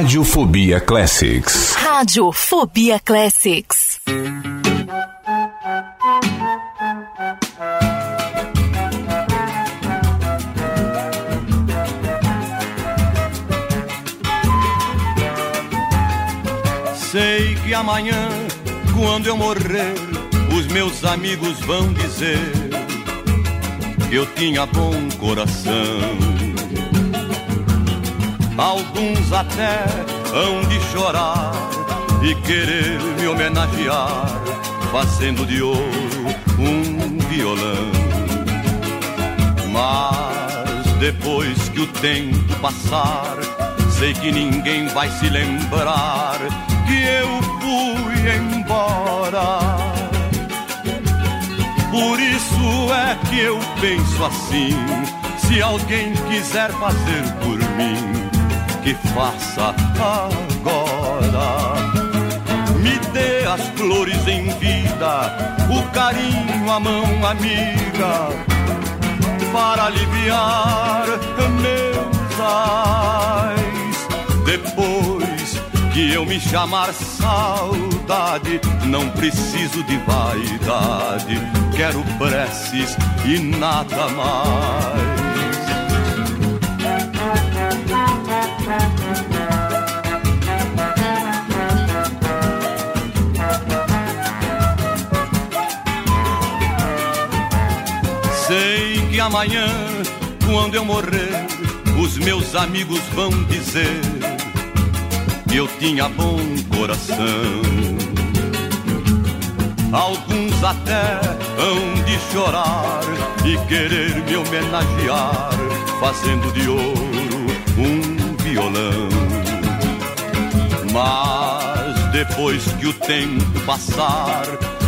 Radiofobia Classics. Radiofobia Classics. Sei que amanhã, quando eu morrer, os meus amigos vão dizer que eu tinha bom coração Alguns até hão de chorar e querer me homenagear, fazendo de ouro um violão. Mas depois que o tempo passar, sei que ninguém vai se lembrar que eu fui embora. Por isso é que eu penso assim: se alguém quiser fazer por mim que faça agora. Me dê as flores em vida, o carinho, a mão amiga, para aliviar meus ais. Depois que eu me chamar saudade, não preciso de vaidade, quero preces e nada mais. Amanhã, quando eu morrer, os meus amigos vão dizer que eu tinha bom coração. Alguns até hão de chorar e querer me homenagear, fazendo de ouro um violão. Mas depois que o tempo passar,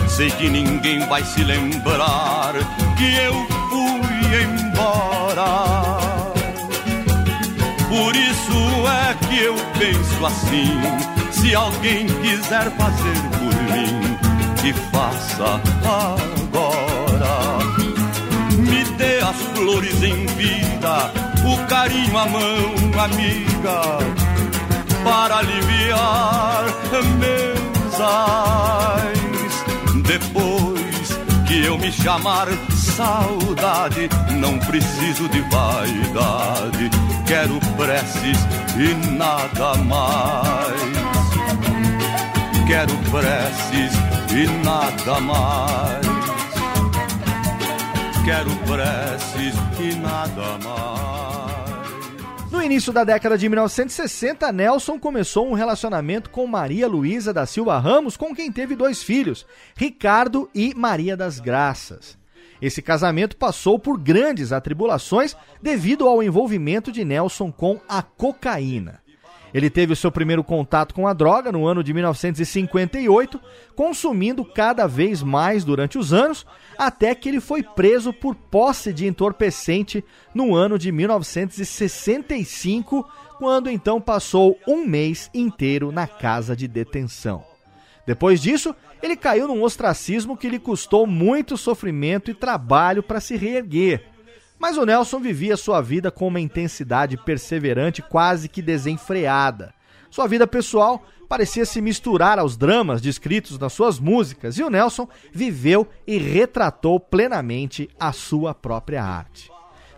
sei que ninguém vai se lembrar que eu embora. Por isso é que eu penso assim: se alguém quiser fazer por mim, que faça agora. Me dê as flores em vida, o carinho, a mão amiga, para aliviar meus ais. Depois que eu me chamar saudade, não preciso de vaidade, quero preces e nada mais. Quero preces e nada mais. Quero preces e nada mais. No início da década de 1960, Nelson começou um relacionamento com Maria Luísa da Silva Ramos, com quem teve dois filhos, Ricardo e Maria das Graças. Esse casamento passou por grandes atribulações devido ao envolvimento de Nelson com a cocaína. Ele teve o seu primeiro contato com a droga no ano de 1958, consumindo cada vez mais durante os anos, até que ele foi preso por posse de entorpecente no ano de 1965, quando então passou um mês inteiro na casa de detenção. Depois disso, ele caiu num ostracismo que lhe custou muito sofrimento e trabalho para se reerguer. Mas o Nelson vivia sua vida com uma intensidade perseverante quase que desenfreada. Sua vida pessoal parecia se misturar aos dramas descritos nas suas músicas e o Nelson viveu e retratou plenamente a sua própria arte.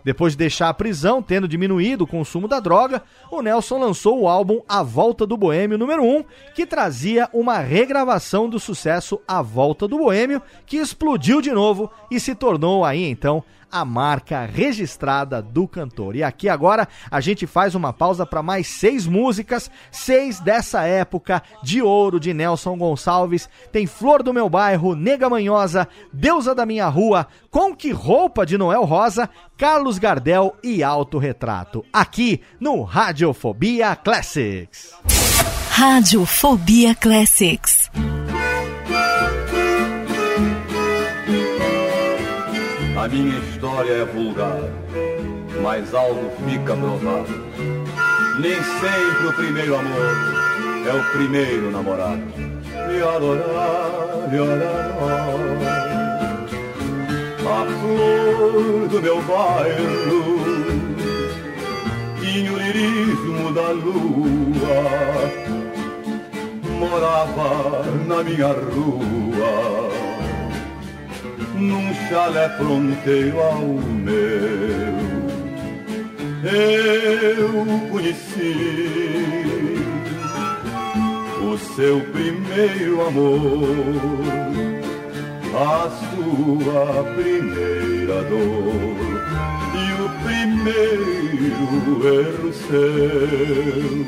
Depois de deixar a prisão, tendo diminuído o consumo da droga, o Nelson lançou o álbum A Volta do Boêmio número 1, que trazia uma regravação do sucesso A Volta do Boêmio, que explodiu de novo e se tornou aí então a marca registrada do cantor. E aqui agora a gente faz uma pausa para mais seis músicas, seis dessa época de ouro de Nelson Gonçalves. Tem Flor do Meu Bairro, Nega Manhosa, Deusa da Minha Rua, Com Que Roupa de Noel Rosa, Carlos Gardel e Autorretrato. Aqui no Radiofobia Classics. Radiofobia Classics. A minha história é vulgar, mas algo fica provado. Nem sempre o primeiro amor é o primeiro namorado. Me adorar, me adorar. A flor do meu bairro lirismo da lua. Morava na minha rua num chalé fronteiro ao meu. Eu conheci o seu primeiro amor, a sua primeira dor e o primeiro erro seu.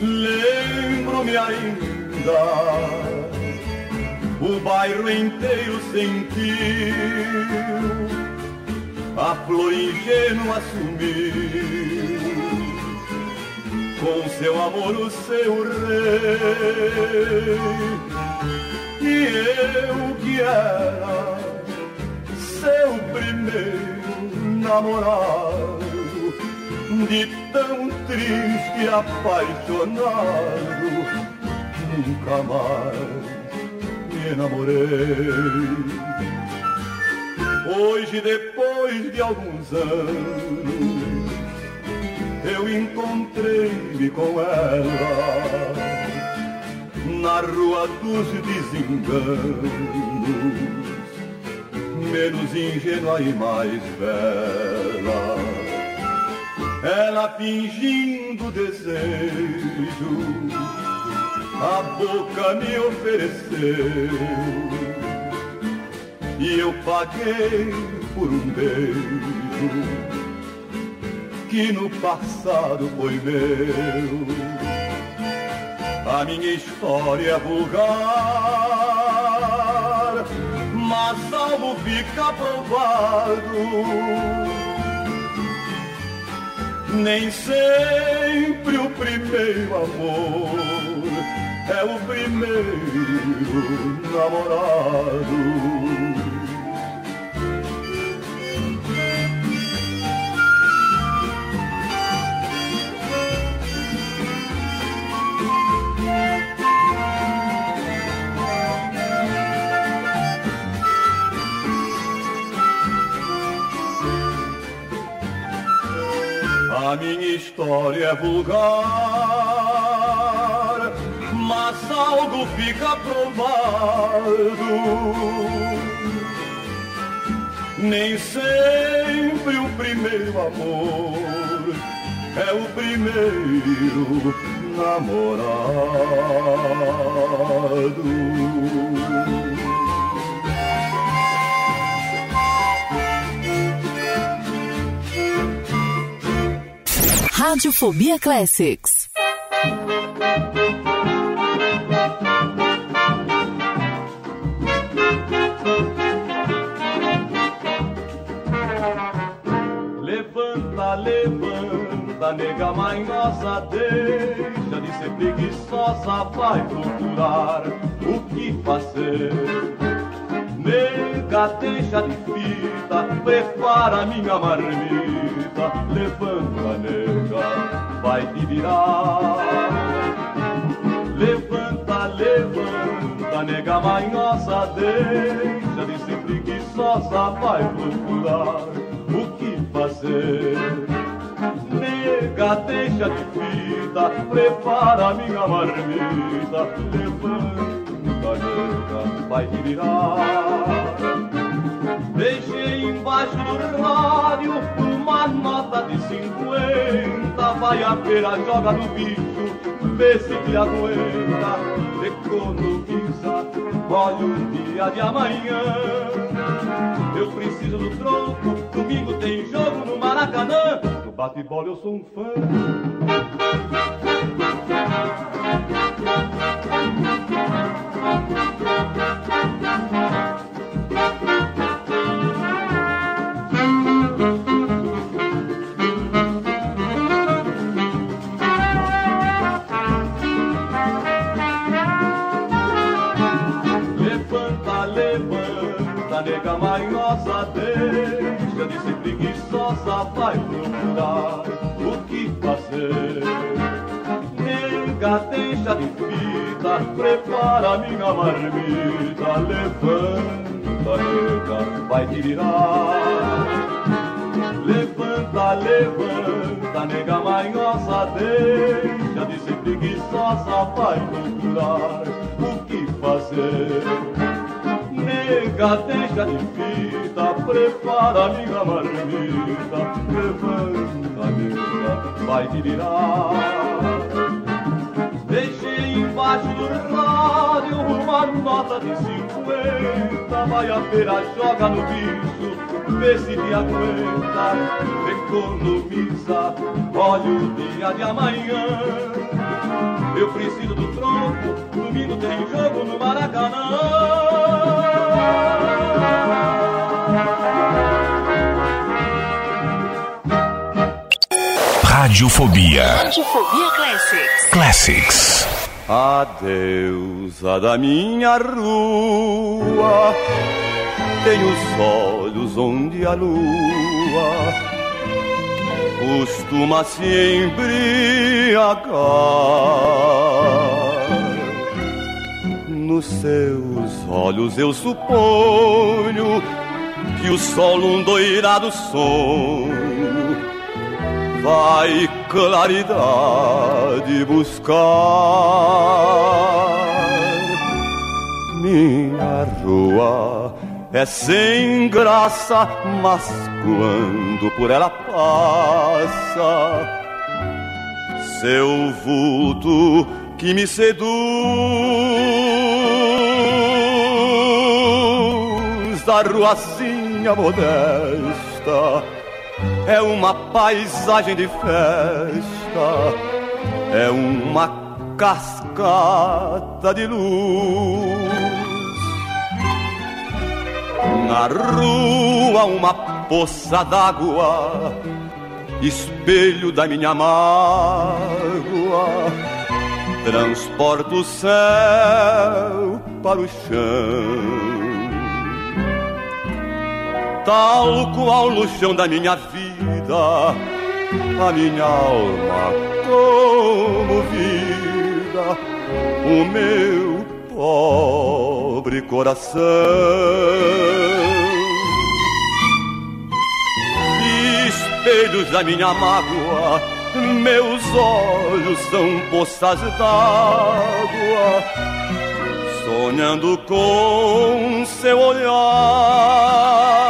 Lembro-me ainda o bairro inteiro sentiu a flor ingênua sumiu com seu amor o seu rei. E eu que era seu primeiro namorado de tão triste apaixonado nunca mais enamorei. Hoje, depois de alguns anos, eu encontrei-me com ela na rua dos desenganos, menos ingênua e mais bela. Ela fingindo desejo a boca me ofereceu e eu paguei por um beijo que no passado foi meu. A minha história é vulgar, mas algo fica provado. Nem sempre o primeiro amor é o primeiro namorado. A minha história é vulgar algo fica provado. Nem sempre o primeiro amor é o primeiro namorado. Radiofobia Classics. Levanta, nega manhosa, deixa de ser preguiçosa, vai procurar o que fazer. Nega, deixa de fita, prepara minha marmita, levanta, nega, vai te virar. Levanta, levanta, nega manhosa, deixa de ser preguiçosa, vai procurar o que fazer deixa de fita, prepara minha marmita, levanta, nega, vai virar. Deixei embaixo do raio de cinquenta vai a feira, joga no bicho, vê se te aguenta, economiza, olha o dia de amanhã. Eu preciso do troco, domingo tem jogo no Maracanã, no bate-bola eu sou um fã. Deixa de fita, prepara minha marmita, levanta, nega, vai te virar. Levanta, levanta, nega manhosa, deixa de ser preguiçosa, vai procurar o que fazer nega, deixa de fita, prepara minha marmita, levanta, nega, vai te virar. Deixei embaixo do rádio uma nota de cinquenta, vai a feira, joga no bicho, vê se te aguenta, economiza, olha o dia de amanhã. Eu preciso do tronco, domingo tem jogo no Maracanã. Radiofobia. Radiofobia Classics. Classics. A deusa da minha rua tem os olhos onde a lua costuma se embriagar. Nos seus olhos eu suponho que o sol um doirado sonho vai claridade buscar. Minha rua é sem graça, mas quando por ela passa, seu vulto que me seduz da ruazinha modesta é uma paisagem de festa, é uma cascata de luz. Na rua, uma poça d'água, espelho da minha mágoa transporta o céu para o chão. Tal qual no chão da minha vida, a minha alma comovida, o meu pobre coração. Espelhos da minha mágoa meus olhos são poças d'água, sonhando com seu olhar.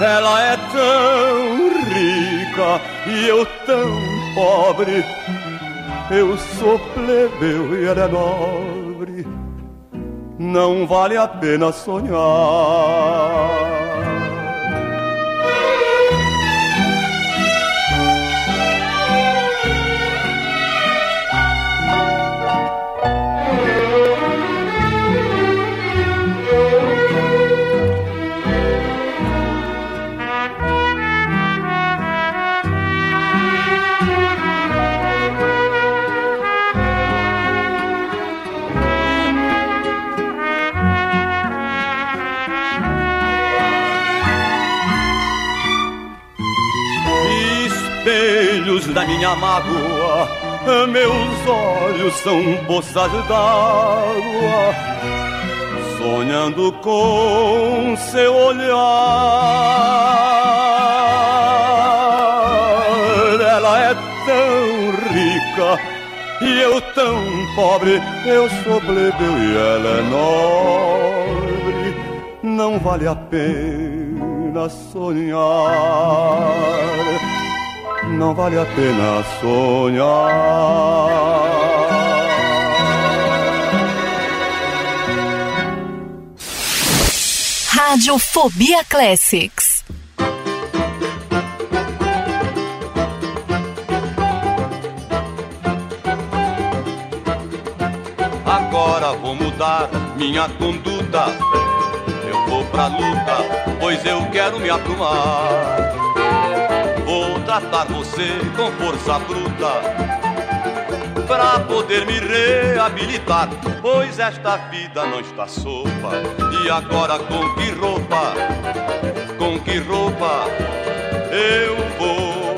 Ela é tão rica e eu tão pobre. Eu sou plebeu e ela é nobre. Não vale a pena sonhar. Da minha mágoa, meus olhos são poças d'água, sonhando com seu olhar. Ela é tão rica e eu tão pobre, eu sou plebeu e ela é nobre, não vale a pena sonhar. Não vale a pena sonhar. Radiofobia Classics. Agora vou mudar minha conduta. Eu vou pra luta, pois eu quero me aprumar. Tratar você com força bruta. Para poder me reabilitar, pois esta vida não está sopa. E agora com que roupa, com que roupa eu vou?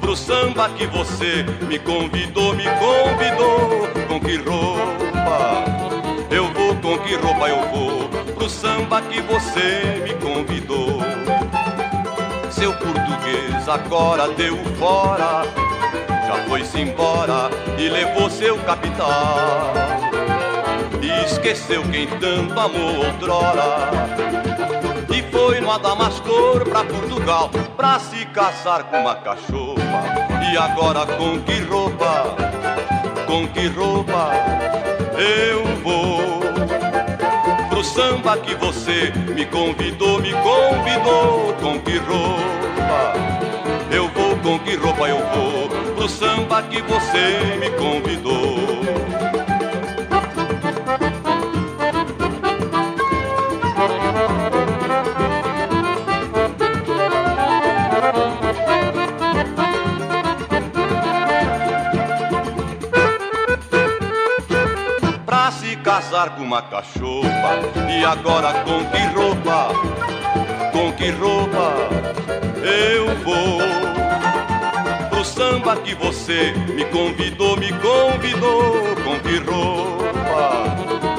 Pro samba que você me convidou, me convidou, com que roupa eu vou, com que roupa eu vou? Pro samba que você me convidou. Seu português agora deu fora já foi-se embora e levou seu capital. E esqueceu quem tanto amou outrora. E foi no Adamastor pra Portugal pra se casar com uma cachorra. E agora com que roupa, com que roupa eu vou? Pro samba que você me convidou, me convidou, com que roupa eu vou, com que roupa eu vou? do samba que você me convidou. Casar com uma cachorra e agora com que roupa, com que roupa eu vou? samba que você me convidou, me convidou. Com que roupa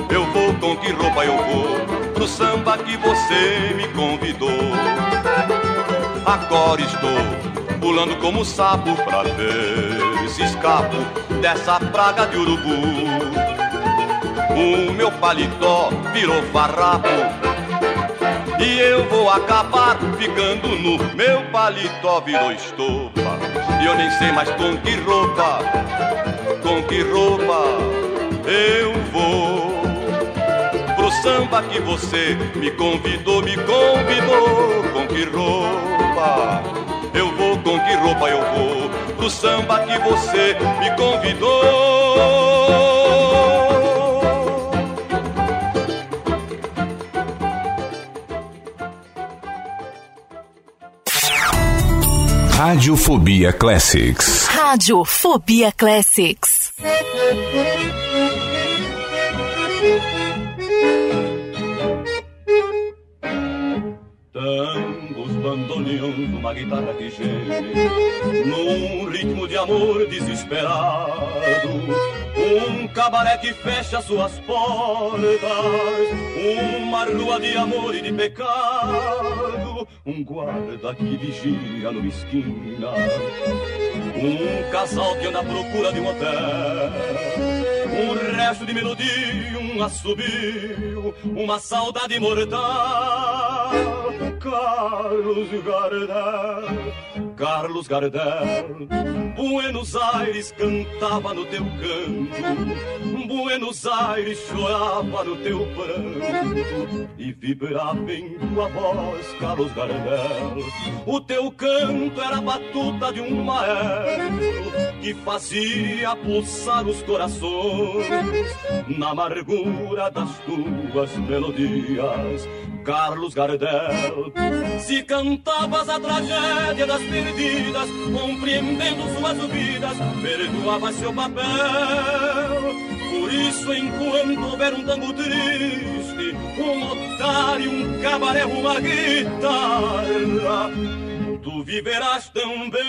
eu vou, com que roupa eu vou pro samba que você me convidou. Agora estou pulando como sapo pra ver se escapo dessa praga de urubu. O meu paletó virou farrapo e eu vou acabar ficando nu. Meu paletó virou estopa e eu nem sei mais com que roupa, com que roupa eu vou. Pro samba que você me convidou, me convidou, com que roupa eu vou, com que roupa eu vou. Pro samba que você me convidou. Radiofobia Classics. Radiofobia Classics. Tangos, bandoneons, uma guitarra que geme Num ritmo de amor desesperado Um cabaré que fecha suas portas Uma rua de amor e de pecado Um guarda que vigia numa esquina. Um casal que anda à procura de um hotel. Um resto de melodia, um assobio Uma saudade mortal. Carlos Gardel, Carlos Gardel, Buenos Aires cantava no teu canto, Buenos Aires chorava no teu pranto e vibrava em tua voz, Carlos Gardel. O teu canto era a batuta de um maestro que fazia pulsar os corações na amargura das tuas melodias. Carlos Gardel. Se cantavas a tragédia das perdidas, compreendendo suas vidas, perdoava seu papel. Por isso, enquanto houver um tango triste, um otário, um cabaré, uma guitarra, tu viverás também,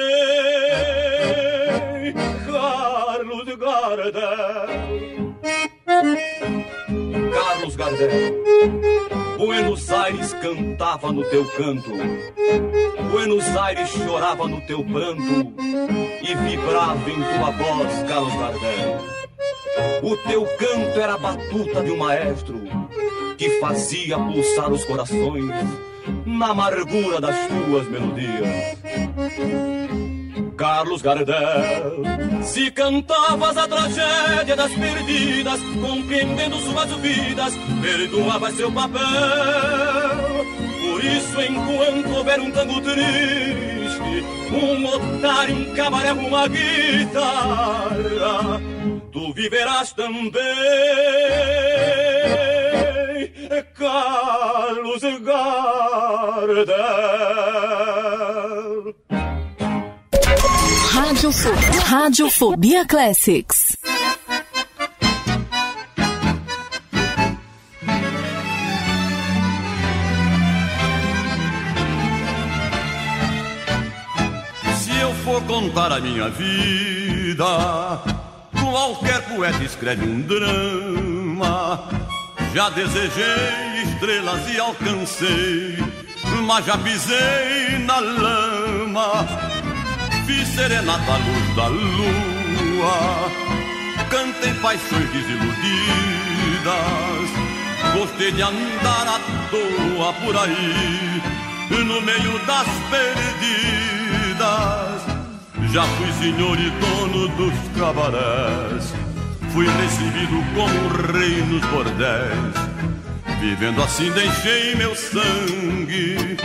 Carlos Gardel. Carlos Gardel. Buenos Aires cantava no teu canto, Buenos Aires chorava no teu pranto e vibrava em tua voz, Carlos Gardel. O teu canto era a batuta de um maestro que fazia pulsar os corações na amargura das tuas melodias. Carlos Gardel, se cantavas a tragédia das perdidas, compreendendo suas vidas, perdoava seu papel. Por isso, enquanto houver um tango triste, um otário, um cabaré, uma guitarra, tu viverás também. Carlos Gardel. Rádio Radiofobia Classics. Se eu for contar a minha vida, qualquer poeta escreve um drama. Já desejei estrelas e alcancei, mas já pisei na lama. Fiz serenata à luz da lua, cantei paixões desiludidas. Gostei de andar à toa por aí, no meio das perdidas. Já fui senhor e dono dos cabarés. Fui recebido como rei nos bordéis. Vivendo assim deixei meu sangue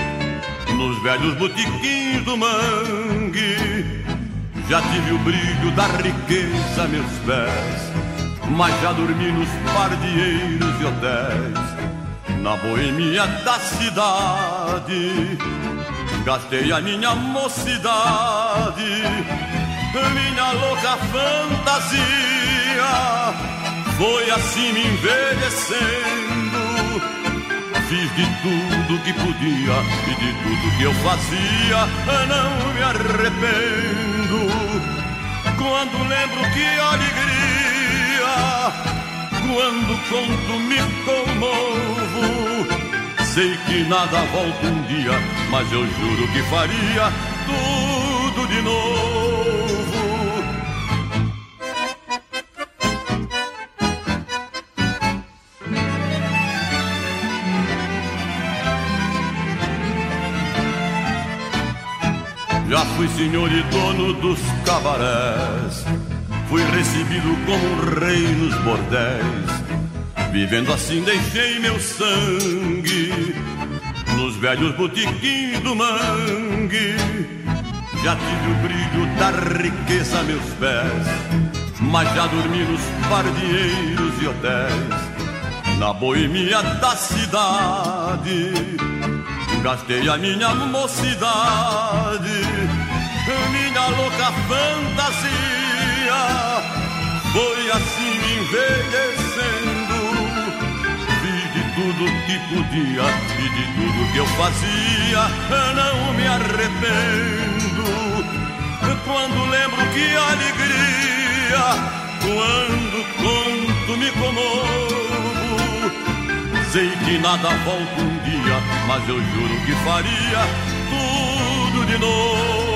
nos velhos botiquins do mangue. Já tive o brilho da riqueza a meus pés, mas já dormi nos pardieiros e hotéis, na boemia da cidade. Gastei a minha mocidade, minha louca fantasia. Foi assim me envelhecendo. Fiz de tudo que podia e de tudo que eu fazia, não me arrependo. Quando lembro que alegria, quando conto me comovo. Sei que nada volta um dia, mas eu juro que faria tudo de novo. Já fui senhor e dono dos cabarés. Fui recebido como um rei nos bordéis. Vivendo assim deixei meu sangue nos velhos botiquins do mangue. Já tive o brilho da riqueza a meus pés, mas já dormi nos pardieiros e hotéis, na boemia da cidade. Gastei a minha mocidade, minha louca fantasia. Foi assim envelhecendo. Fiz de tudo que podia e de tudo que eu fazia, não me arrependo. Quando lembro que alegria, quando conto me comovo. Sei que nada volta um dia, mas eu juro que faria tudo de novo.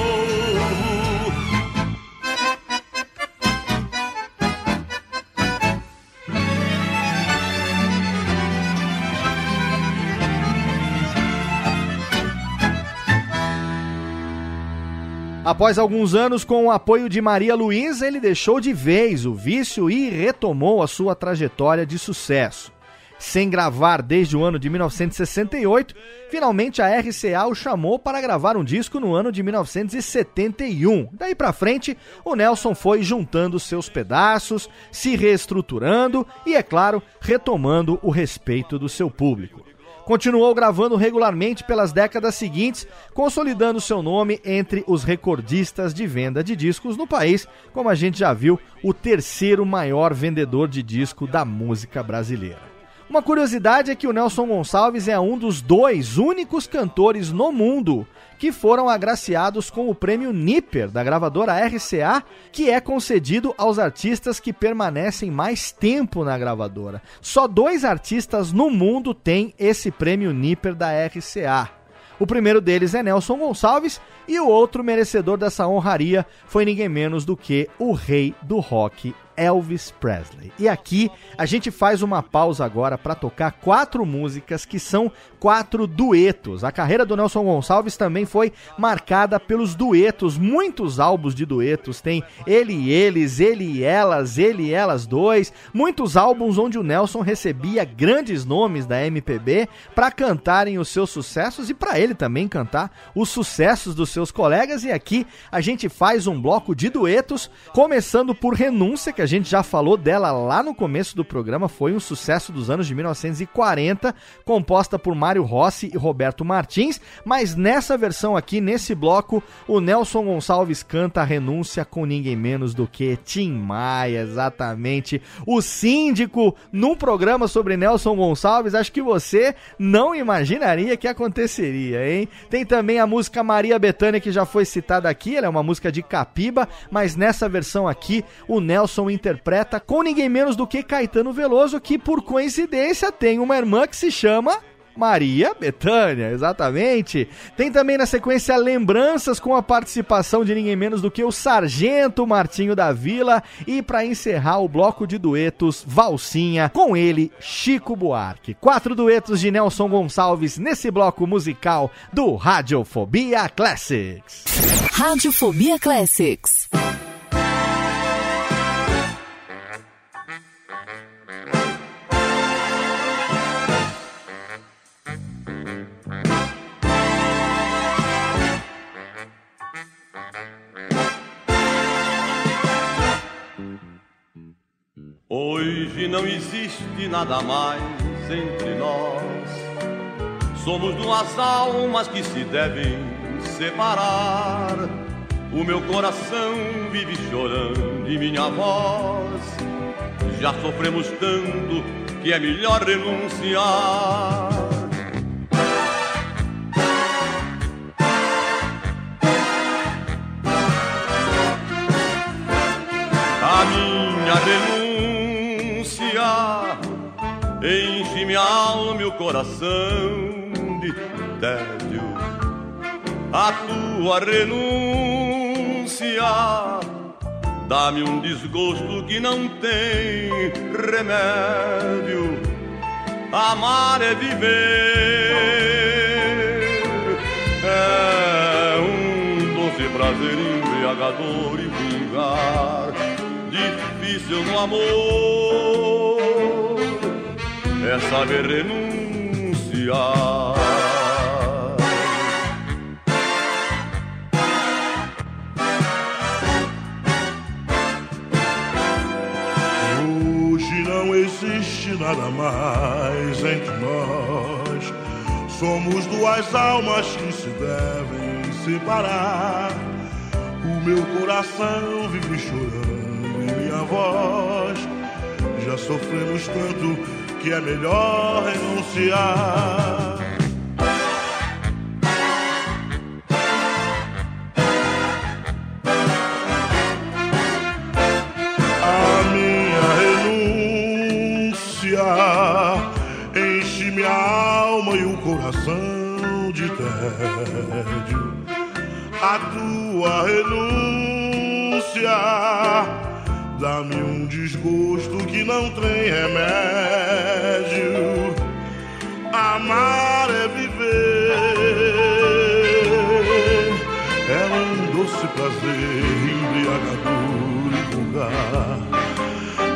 Após alguns anos com o apoio de Maria Luísa, ele deixou de vez o vício e retomou a sua trajetória de sucesso. Sem gravar desde o ano de 1968, finalmente a RCA o chamou para gravar um disco no ano de 1971. Daí para frente, o Nelson foi juntando seus pedaços, se reestruturando e, é claro, retomando o respeito do seu público. Continuou gravando regularmente pelas décadas seguintes, consolidando seu nome entre os recordistas de venda de discos no país, como a gente já viu, o terceiro maior vendedor de disco da música brasileira. Uma curiosidade é que o Nelson Gonçalves é um dos dois únicos cantores no mundo que foram agraciados com o prêmio Nipper da gravadora RCA, que é concedido aos artistas que permanecem mais tempo na gravadora. Só dois artistas no mundo têm esse prêmio Nipper da RCA. O primeiro deles é Nelson Gonçalves e o outro merecedor dessa honraria foi ninguém menos do que o rei do rock, Elvis Presley. E aqui a gente faz uma pausa agora para tocar quatro músicas que são quatro duetos. A carreira do Nelson Gonçalves também foi marcada pelos duetos, muitos álbuns de duetos. Tem ele e eles, ele e elas, ele e elas dois. Muitos álbuns onde o Nelson recebia grandes nomes da MPB para cantarem os seus sucessos e para ele também cantar os sucessos dos seus colegas. E aqui a gente faz um bloco de duetos, começando por Renúncia, que a gente já falou dela lá no começo do programa, foi um sucesso dos anos de 1940, composta por Mário Rossi e Roberto Martins, mas nessa versão aqui, nesse bloco, o Nelson Gonçalves canta a renúncia com ninguém menos do que Tim Maia, exatamente. O síndico num programa sobre Nelson Gonçalves, acho que você não imaginaria que aconteceria, hein? Tem também a música Maria Bethânia que já foi citada aqui, ela é uma música de Capiba, mas nessa versão aqui, o Nelson interpreta com ninguém menos do que Caetano Veloso, que por coincidência tem uma irmã que se chama Maria Betânia, exatamente. Tem também na sequência lembranças com a participação de ninguém menos do que o Sargento Martinho da Vila e para encerrar o bloco de duetos Valsinha com ele Chico Buarque. Quatro duetos de Nelson Gonçalves nesse bloco musical do Radiofobia Classics. Radiofobia Classics. Hoje não existe nada mais entre nós. Somos duas almas que se devem separar. O meu coração vive chorando e minha voz. Já sofremos tanto que é melhor renunciar. A minha renúncia enche minha alma e o coração de tédio. A tua renúncia dá-me um desgosto que não tem remédio. Amar é viver, é um doce prazer embriagador e vulgar, difícil no amor, é saber renunciar. Hoje não existe nada mais entre nós. Somos duas almas que se devem separar. O meu coração vive chorando e minha voz. Já sofremos tanto que é melhor renunciar. A minha renúncia enche minha alma e o coração de tédio. A tua renúncia dá-me um desgosto que não tem remédio. Amar é viver, é um doce prazer embriagador e vulgar,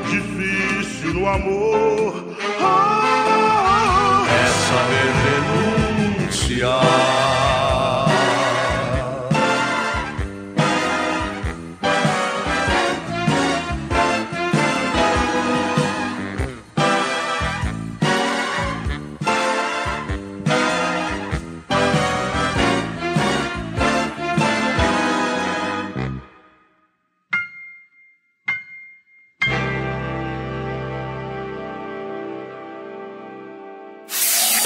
difícil no amor. Ah, é saber renunciar.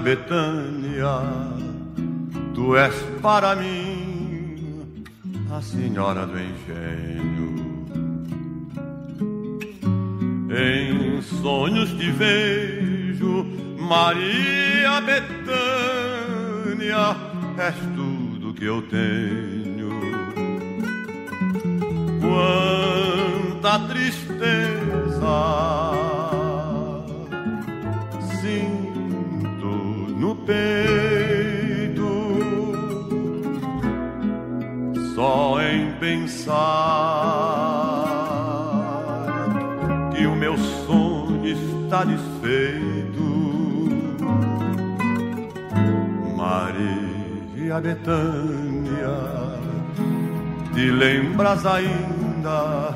Betânia, tu és para mim a senhora do engenho. Em sonhos te vejo, Maria Betânia, és tudo que eu tenho. Quanta tristeza está desfeito. Maria Betânia, te lembras ainda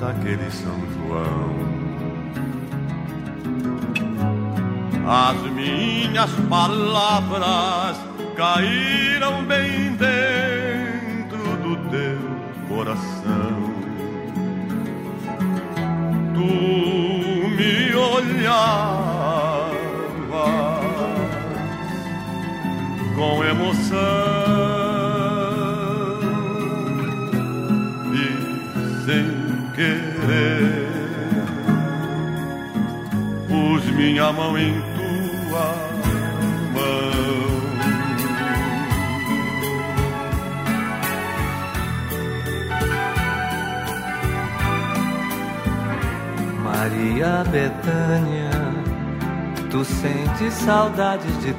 daquele São João? As minhas palavras caíram bem com emoção e sem querer pus minha mão em Maria Betânia, tu sentes saudades de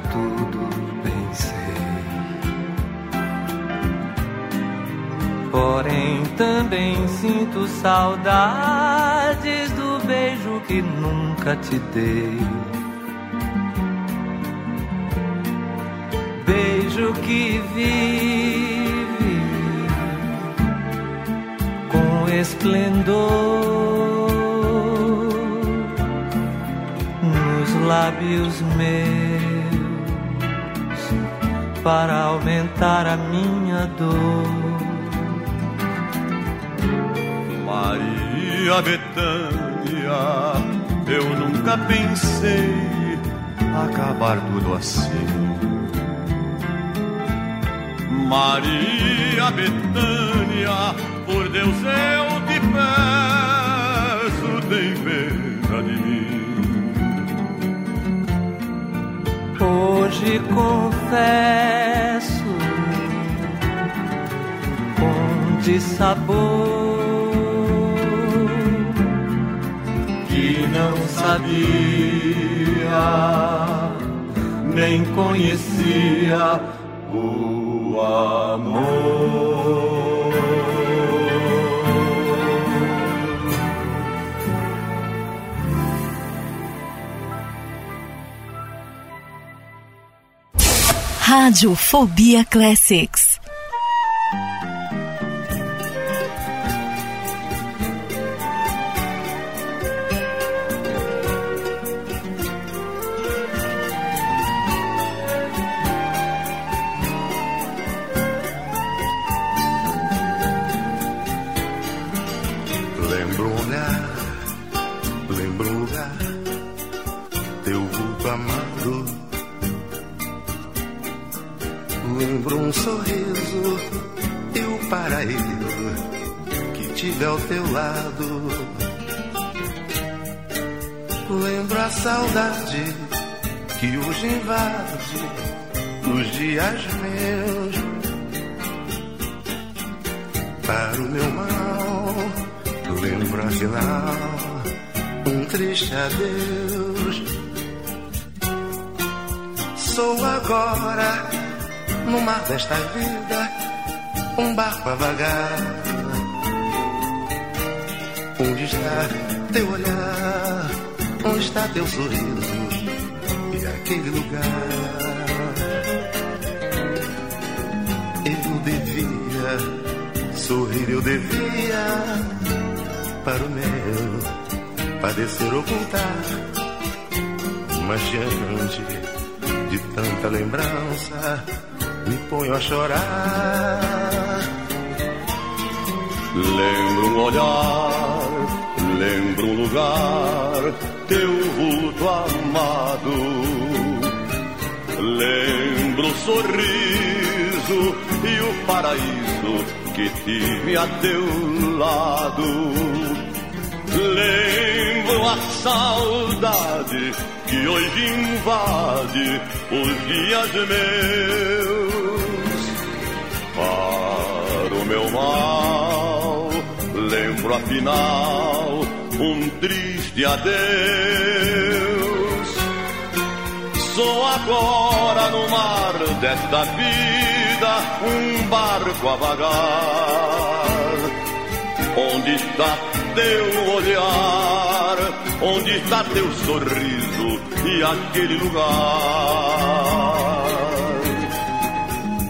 sinto saudades do beijo que nunca te dei. Beijo que vive com esplendor lábios meus para aumentar a minha dor. Maria Betânia, eu nunca pensei acabar tudo assim. Maria Betânia, por Deus eu te peço, tem pena de mim. Hoje confesso com dissabor sabia nem conhecia o amor. Rádio Fobia Classics. Saudade que hoje invade os dias meus. Para o meu mal, lembro afinal um triste adeus. Sou agora, no mar desta vida, um barco a vagar. Onde está teu olhar? Onde está teu sorriso e aquele lugar? Eu devia sorrir, eu devia para o meu padecer ocultar. Mas diante de tanta lembrança, me ponho a chorar. Lembro um olhar, lembro um lugar teu vulto amado Lembro o sorriso e o paraíso que tive a teu lado. Lembro a saudade que hoje invade os dias meus. Para o meu mal, lembro afinal um triste adeus Sou agora no mar desta vida um barco a vagar. Onde está teu olhar? Onde está teu sorriso e aquele lugar?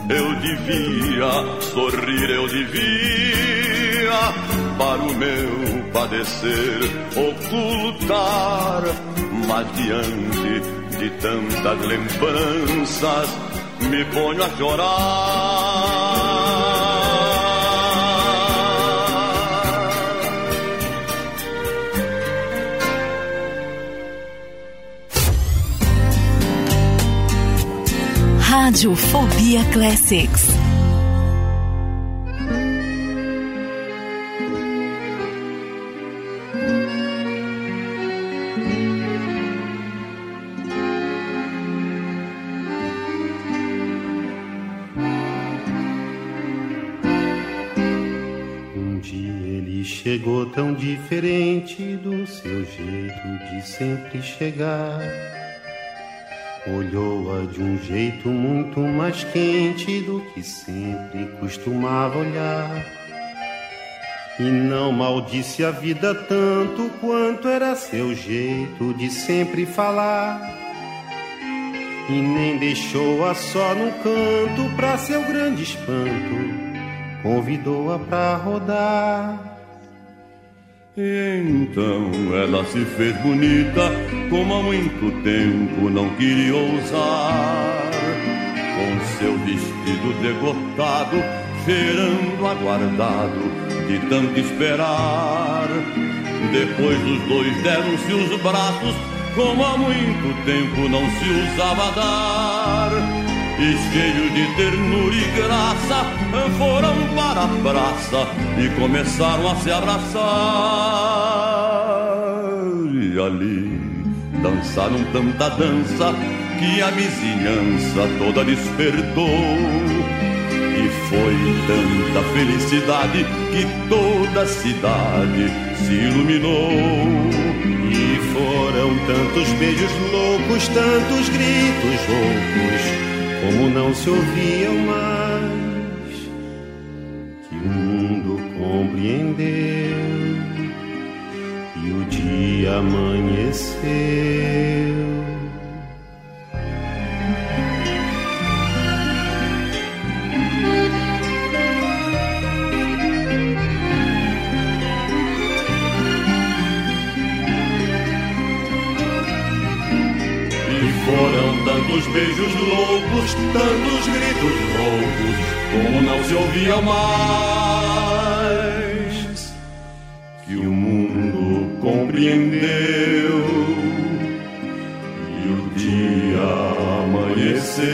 Eu devia sorrir, eu devia para o meu padecer ocultar, mas diante de tantas lembranças me ponho a chorar. Rádio Fobia Classics. Tão diferente do seu jeito de sempre chegar. Olhou-a de um jeito muito mais quente do que sempre costumava olhar. E não maldisse a vida tanto quanto era seu jeito de sempre falar. E nem deixou-a só num canto pra seu grande espanto. Convidou-a pra rodar. Então ela se fez bonita, como há muito tempo não queria ousar. Com seu vestido degotado, cheirando aguardado, de tanto esperar. Depois os dois deram-se os braços, como há muito tempo não se usava dar e cheio de ternura e graça, foram para a praça e começaram a se abraçar. E ali dançaram tanta dança que a vizinhança toda despertou. E foi tanta felicidade que toda a cidade se iluminou. E foram tantos beijos loucos, tantos gritos roucos como não se ouviam mais, que o mundo compreendeu e o dia amanheceu. Tantos beijos loucos, tantos gritos roucos, como não se ouvia mais. Que o mundo compreendeu e o dia amanheceu.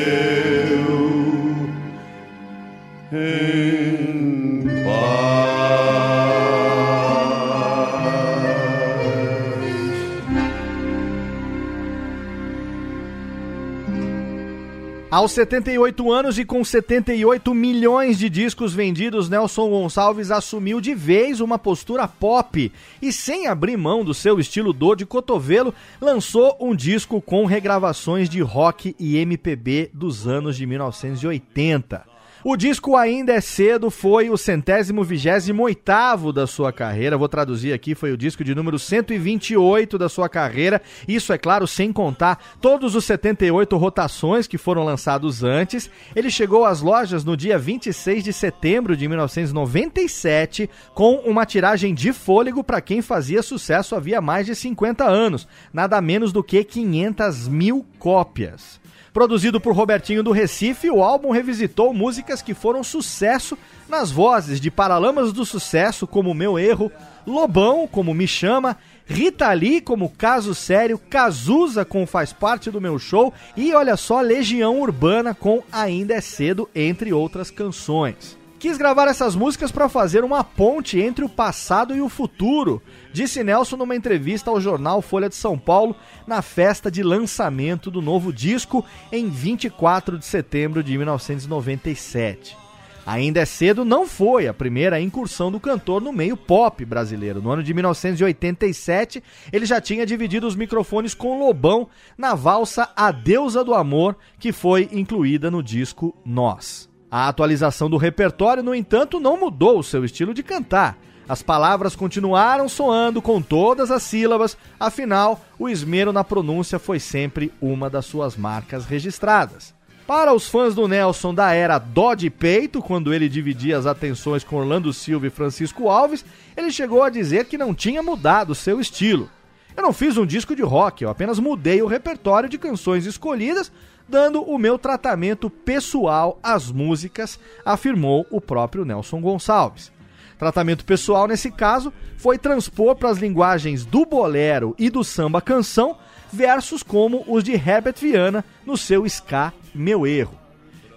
Aos 78 anos e com 78 milhões de discos vendidos, Nelson Gonçalves assumiu de vez uma postura pop e, sem abrir mão do seu estilo dor de cotovelo, lançou um disco com regravações de rock e MPB dos anos de 1980. O disco Ainda é Cedo foi o centésimo vigésimo oitavo da sua carreira. Vou traduzir aqui, foi o disco de número 128 da sua carreira. Isso, é claro, sem contar todos os 78 rotações que foram lançados antes. Ele chegou às lojas no dia 26 de setembro de 1997 com uma tiragem de fôlego para quem fazia sucesso havia mais de 50 anos. Nada menos do que 500 mil cópias. Produzido por Robertinho do Recife, o álbum revisitou músicas que foram sucesso nas vozes de Paralamas do Sucesso, como Meu Erro, Lobão, como Me Chama, Rita Lee como Caso Sério, Cazuza com Faz Parte do Meu Show e olha só, Legião Urbana com Ainda é Cedo, entre outras canções. Quis gravar essas músicas para fazer uma ponte entre o passado e o futuro, disse Nelson numa entrevista ao jornal Folha de São Paulo na festa de lançamento do novo disco em 24 de setembro de 1997. Ainda é cedo não foi a primeira incursão do cantor no meio pop brasileiro. No ano de 1987, ele já tinha dividido os microfones com Lobão na valsa A Deusa do Amor, que foi incluída no disco Nós. A atualização do repertório, no entanto, não mudou o seu estilo de cantar. As palavras continuaram soando com todas as sílabas, afinal, o esmero na pronúncia foi sempre uma das suas marcas registradas. Para os fãs do Nelson da era Dó de Peito, quando ele dividia as atenções com Orlando Silva e Francisco Alves, ele chegou a dizer que não tinha mudado seu estilo. Eu não fiz um disco de rock, eu apenas mudei o repertório de canções escolhidas dando o meu tratamento pessoal às músicas, afirmou o próprio Nelson Gonçalves. Tratamento pessoal, nesse caso, foi transpor para as linguagens do bolero e do samba canção versos como os de Herbert Viana no seu Ska Meu Erro.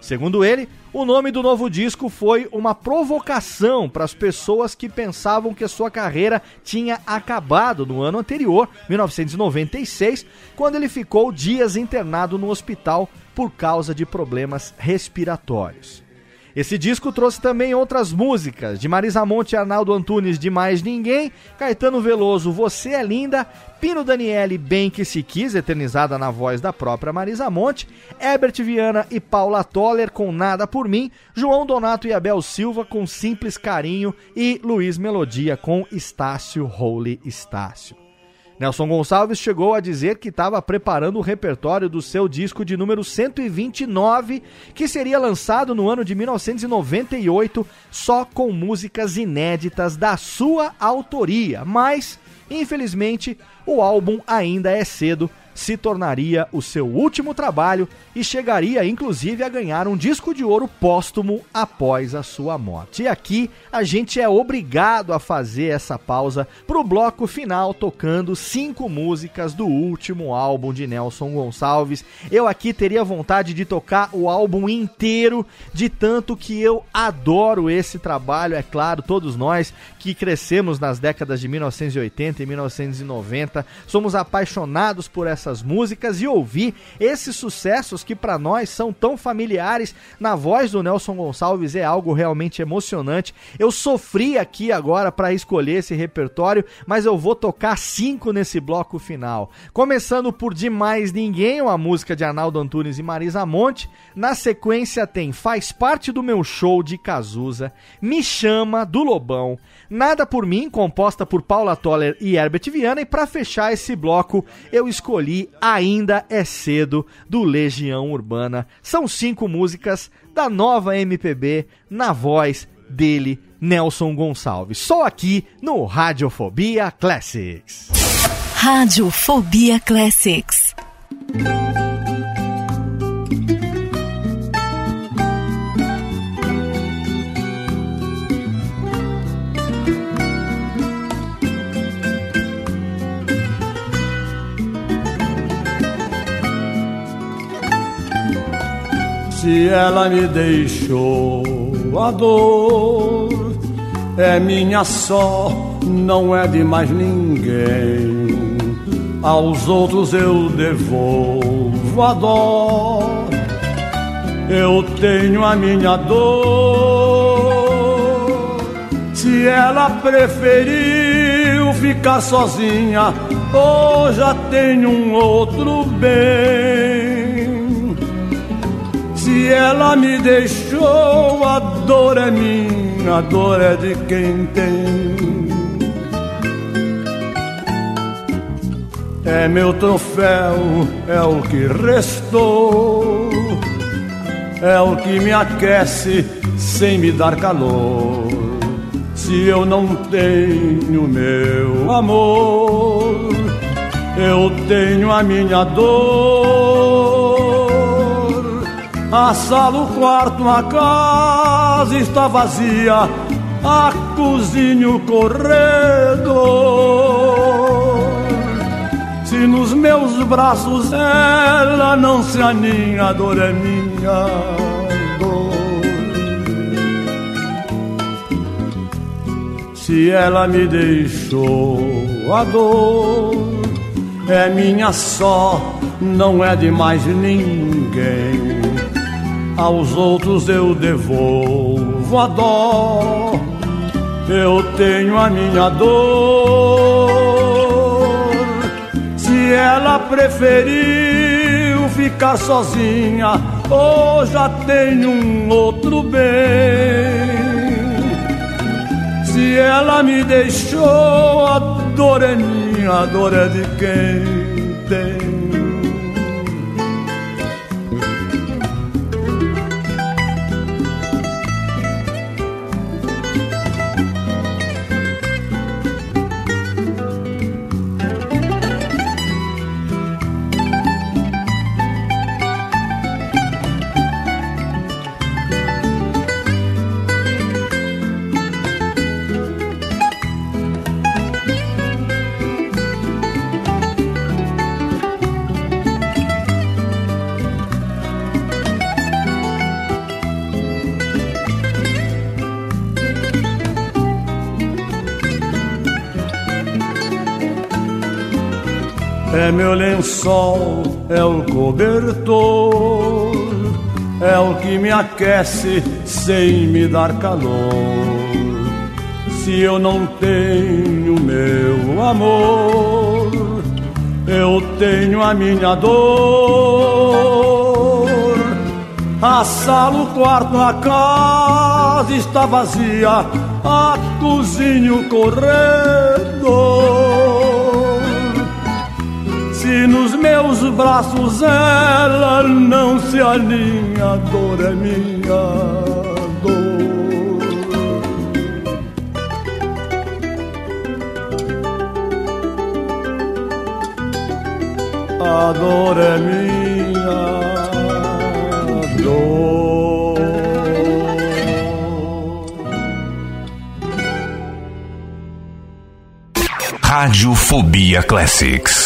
Segundo ele, o nome do novo disco foi uma provocação para as pessoas que pensavam que sua carreira tinha acabado no ano anterior, 1996, quando ele ficou dias internado no hospital por causa de problemas respiratórios. Esse disco trouxe também outras músicas, de Marisa Monte e Arnaldo Antunes de Mais Ninguém, Caetano Veloso Você é Linda, Pino Daniele Bem Que Se Quis, eternizada na voz da própria Marisa Monte, Herbert Viana e Paula Toller com Nada Por Mim, João Donato e Abel Silva com Simples Carinho e Luiz Melodia com Estácio Holy Estácio. Nelson Gonçalves chegou a dizer que estava preparando o repertório do seu disco de número 129, que seria lançado no ano de 1998, só com músicas inéditas da sua autoria. Mas, infelizmente, o álbum ainda é cedo se tornaria o seu último trabalho e chegaria inclusive a ganhar um disco de ouro póstumo após a sua morte. E aqui a gente é obrigado a fazer essa pausa para o bloco final tocando cinco músicas do último álbum de Nelson Gonçalves. Eu aqui teria vontade de tocar o álbum inteiro, de tanto que eu adoro esse trabalho, é claro, todos nós que crescemos nas décadas de 1980 e 1990, somos apaixonados por essa essas músicas e ouvir esses sucessos que para nós são tão familiares na voz do Nelson Gonçalves é algo realmente emocionante. Eu sofri aqui agora para escolher esse repertório, mas eu vou tocar cinco nesse bloco final. Começando por Demais Ninguém, uma música de Arnaldo Antunes e Marisa Monte. Na sequência tem Faz Parte do Meu Show de Cazuza, Me Chama, do Lobão, Nada por Mim, composta por Paula Toller e Herbert Viana. E para fechar esse bloco, eu escolhi Ainda é Cedo, do Legião Urbana. São cinco músicas da nova MPB na voz dele, Nelson Gonçalves. Só aqui no Radiofobia Classics. Radiofobia Classics. Se ela me deixou a dor, é minha só, não é de mais ninguém. Aos outros eu devolvo a dó, eu tenho a minha dor. Se ela preferiu ficar sozinha, ou já tem um outro bem. Se ela me deixou, a dor é minha, a dor é de quem tem. É meu troféu, é o que restou, é o que me aquece sem me dar calor. Se eu não tenho meu amor, eu tenho a minha dor. A sala, o quarto, a casa está vazia, a cozinha, o corredor. meus braços ela não se aninha, a dor é minha dor. Se ela me deixou, a dor é minha só, não é de mais ninguém. Aos outros eu devolvo a dó, eu tenho a minha dor. Se ela preferiu ficar sozinha, ou já tem um outro bem. Se ela me deixou, a dor é minha, a dor é de quem tem. Meu lençol, é o cobertor, é o que me aquece sem me dar calor. Se eu não tenho meu amor, eu tenho a minha dor. A sala, o quarto, a casa está vazia, a cozinha, o corredor. Se nos meus braços ela não se alinha, dor é minha. A dor é minha dor. Radiofobia Classics.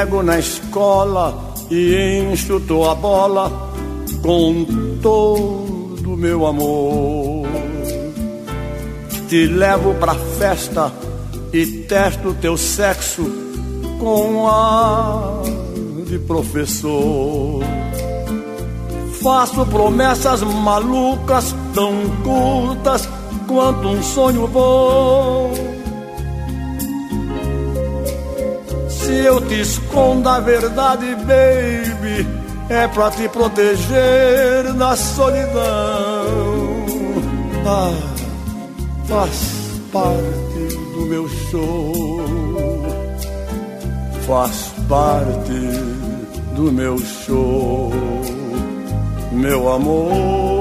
Pego na escola e encho tua bola com todo meu amor. Te levo pra festa e testo teu sexo com ar de professor. Faço promessas malucas tão curtas quanto um sonho bom. Eu te escondo a verdade, baby, é pra te proteger da solidão. Ah, faz parte do meu show, faz parte do meu show, meu amor.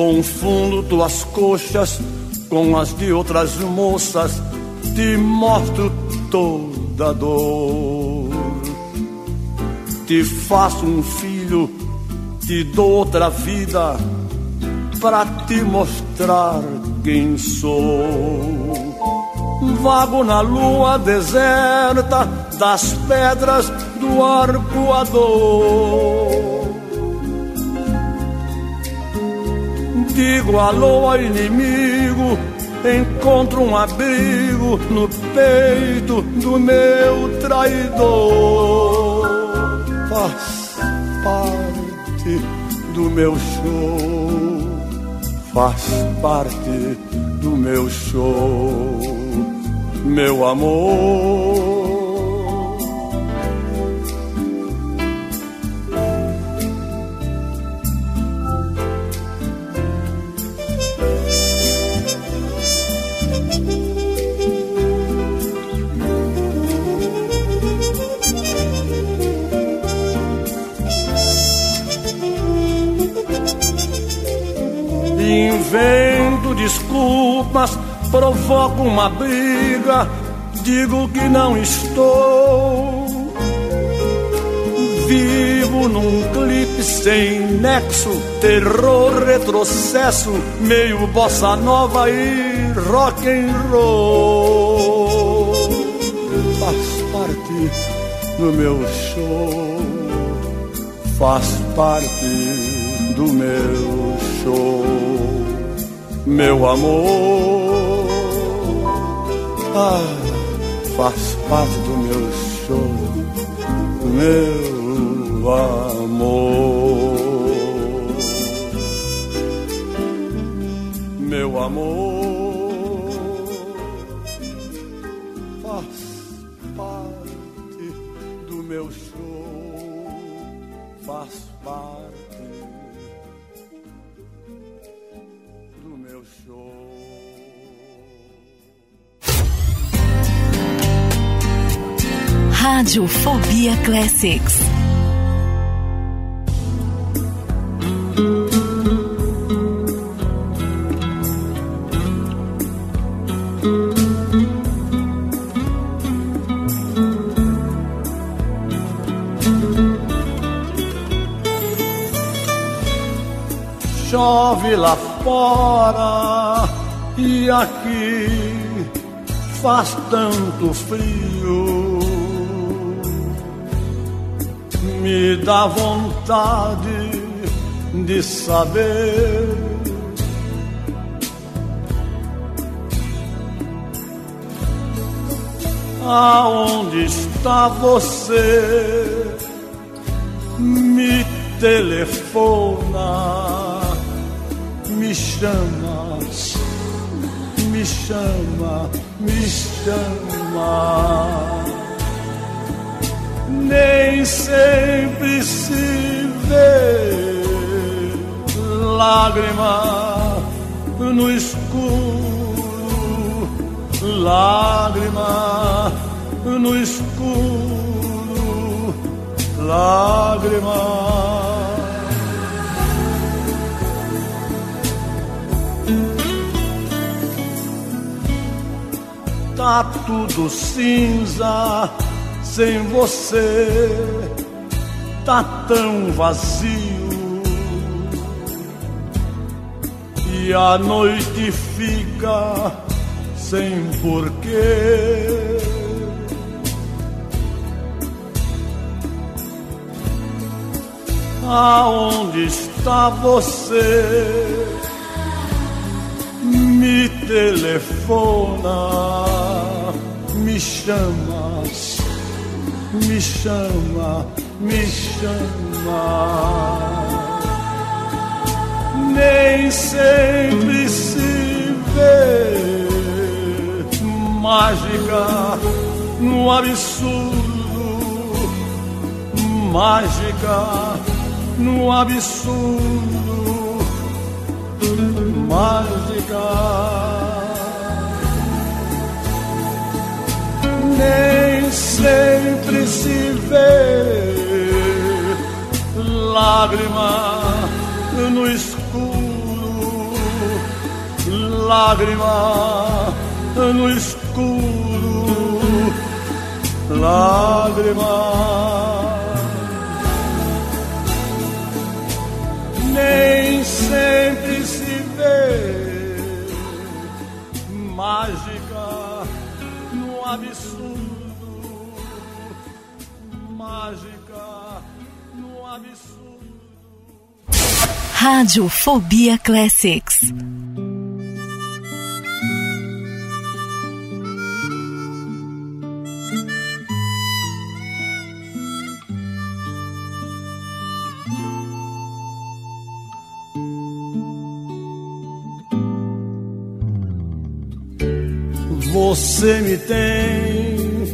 Confundo tuas coxas com as de outras moças, te mostro toda dor. Te faço um filho, te dou outra vida, para te mostrar quem sou. Vago na lua deserta das pedras do arcoador. Digo alô ao inimigo, encontro um abrigo no peito do meu traidor. Faz parte do meu show, faz parte do meu show, meu amor. Provoco uma briga, digo que não estou. Vivo num clipe sem nexo, terror, retrocesso, meio bossa nova e rock and roll. Faz parte do meu show, faz parte do meu show, meu amor. Ah, faz parte do meu show, meu amor, meu amor, faz parte do meu show, faz parte do meu show. Rádio Fobia Classics. chove lá fora e aqui faz tanto frio. Me dá vontade de saber. Aonde está você? Me telefona me chama, me chama, me chama. Nem sempre se vê lágrima no escuro, lágrima no escuro, lágrima. tá tudo cinza sem você, tá tão vazio. E a noite fica sem porquê. Aonde está você? Me telefona me chama, me chama, me chama. Nem sempre se vê mágica no absurdo, mágica no absurdo, mágica. Nem sempre se vê lágrima no escuro, lágrima no escuro, lágrima. Nem sempre se vê mágica no absurdo. Rádio Fobia Classics. Você me tem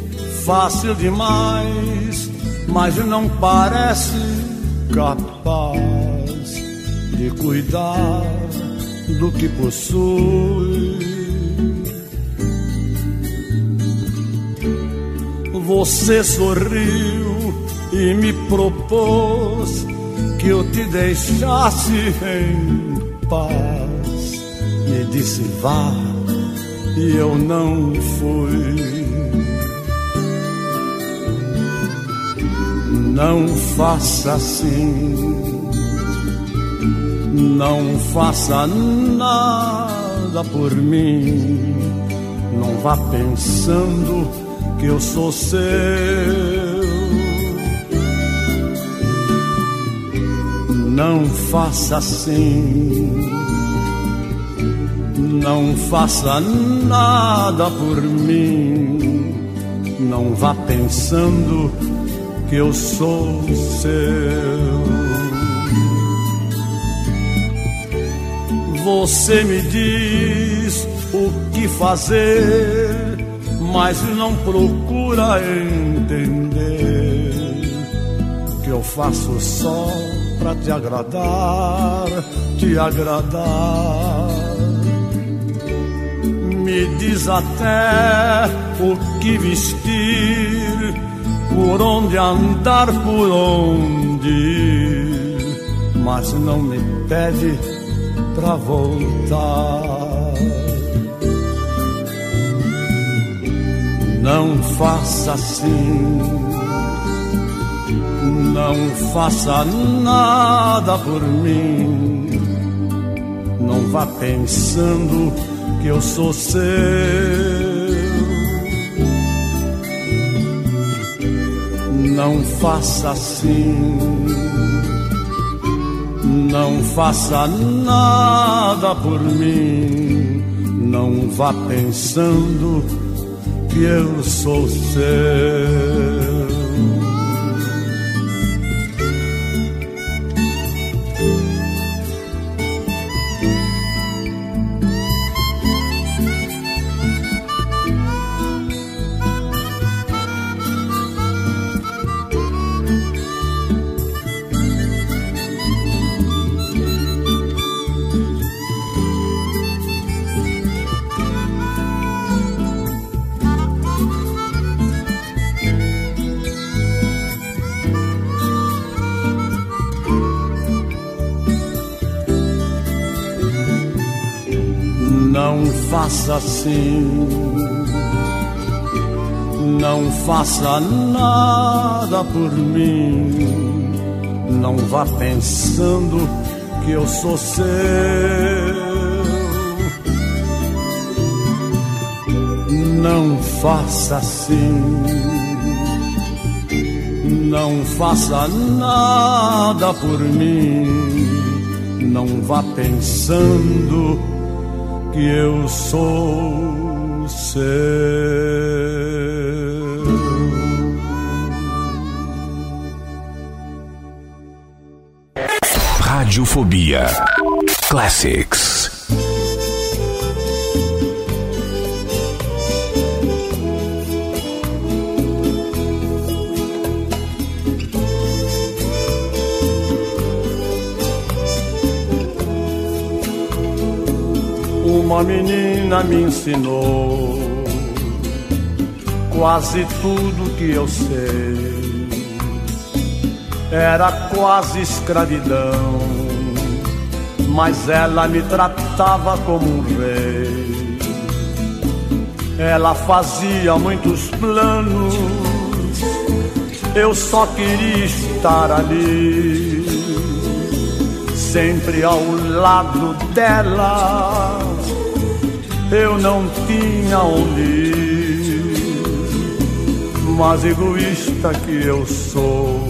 fácil demais mas não parece capaz de cuidar do que possui. Você sorriu e me propôs que eu te deixasse em paz. me disse vá e eu não fui. Não faça assim, não faça nada por mim. Não vá pensando que eu sou seu. Não faça assim, não faça nada por mim. Não vá pensando que eu sou seu. Você me diz o que fazer, mas não procura entender que eu faço só pra te agradar, te agradar. Me diz até o que vestir por onde andar, por onde ir, mas não me pede pra voltar. Não faça assim, não faça nada por mim. Não vá pensando que eu sou seu Não faça assim, não faça nada por mim, não vá pensando que eu sou seu. Faça assim. Não faça nada por mim. Não vá pensando que eu sou seu. Não faça assim. Não faça nada por mim. Não vá pensando que eu sou seu. Radiofobia Classics. Uma menina me ensinou quase tudo que eu sei. Era quase escravidão, mas ela me tratava como um rei. Ela fazia muitos planos, eu só queria estar ali, sempre ao lado dela eu não tinha onde ir, mas egoísta que eu sou,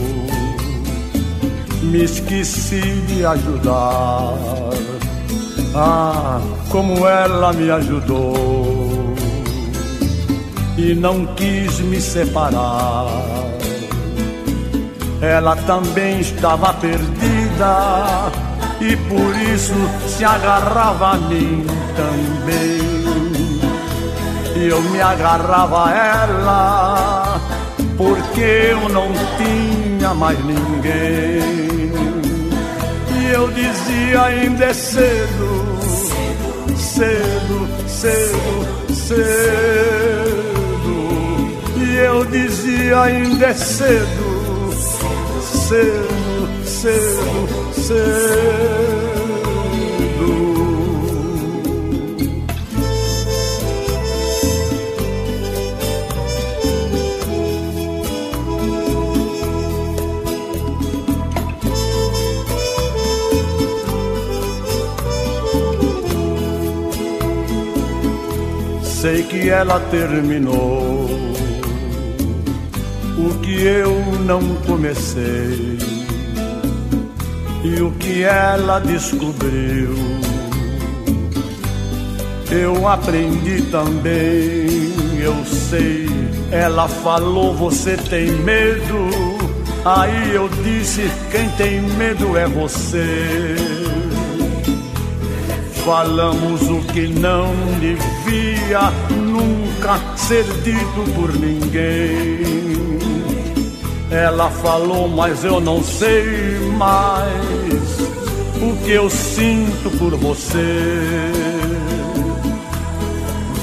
me esqueci de ajudar. Ah, como ela me ajudou e não quis me separar. Ela também estava perdida e por isso se agarrava a mim também. E eu me agarrava a ela, porque eu não tinha mais ninguém. E eu dizia ainda é cedo, cedo, cedo, cedo. E eu dizia ainda é cedo, cedo, cedo, cedo. Sei que ela terminou o que eu não comecei e o que ela descobriu. Eu aprendi também, eu sei. Ela falou: Você tem medo? Aí eu disse: Quem tem medo é você. Falamos o que não devia nunca ser dito por ninguém. Ela falou, mas eu não sei mais que eu sinto por você.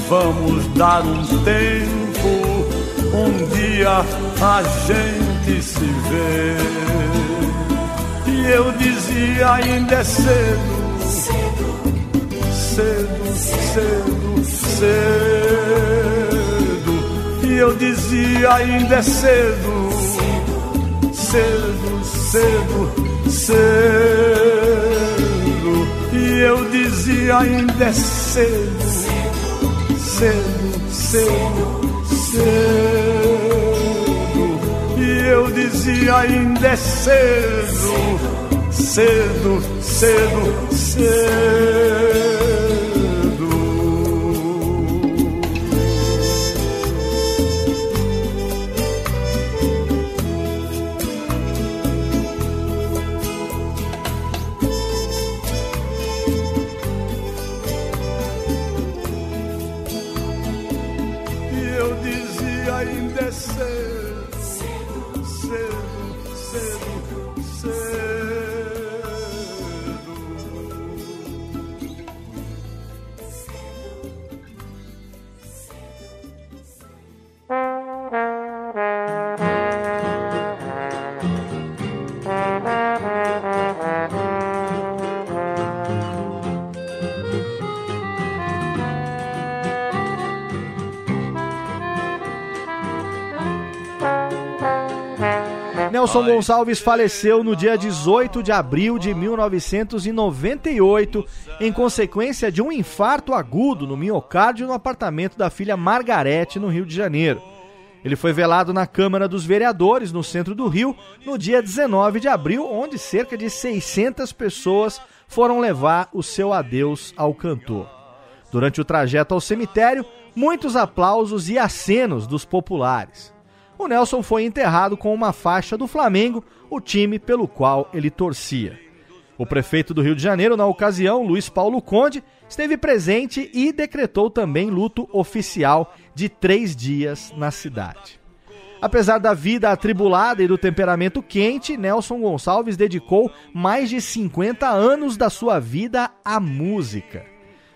Vamos dar um tempo, um dia a gente se vê. E eu dizia, ainda é cedo, cedo, cedo, cedo. E eu dizia, ainda é cedo cedo, cedo, cedo. E ainda é cedo, cedo, cedo, cedo. E eu dizia ainda é cedo, cedo, cedo, cedo. Nelson Gonçalves faleceu no dia 18 de abril de 1998 em consequência de um infarto agudo no miocárdio no apartamento da filha Margarete, no Rio de Janeiro. Ele foi velado na Câmara dos Vereadores, no centro do Rio, no dia 19 de abril, onde cerca de 600 pessoas foram levar o seu adeus ao cantor. Durante o trajeto ao cemitério, muitos aplausos e acenos dos populares o Nelson foi enterrado com uma faixa do Flamengo, o time pelo qual ele torcia. O prefeito do Rio de Janeiro, na ocasião, Luiz Paulo Conde, esteve presente e decretou também luto oficial de três dias na cidade. Apesar da vida atribulada e do temperamento quente, Nelson Gonçalves dedicou mais de 50 anos da sua vida à música.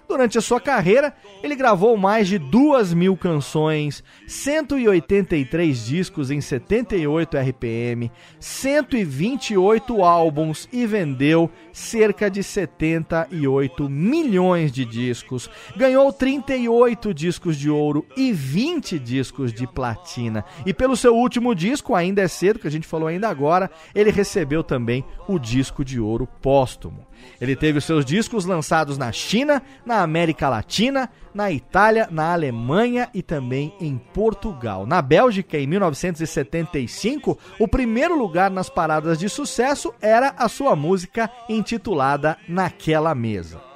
Durante a sua carreira, ele gravou mais de duas mil canções, 183 discos em 78 RPM, 128 álbuns e vendeu cerca de 78 milhões de discos. Ganhou 38 discos de ouro e 20 discos de platina. E pelo seu último disco, Ainda é Cedo, que a gente falou ainda agora, ele recebeu também o disco de ouro póstumo. Ele teve os seus discos lançados na China, na América Latina, na Itália, na Alemanha e também em Portugal. Na Bélgica, em 1975, o primeiro lugar nas paradas de sucesso era a sua música intitulada Naquela Mesa.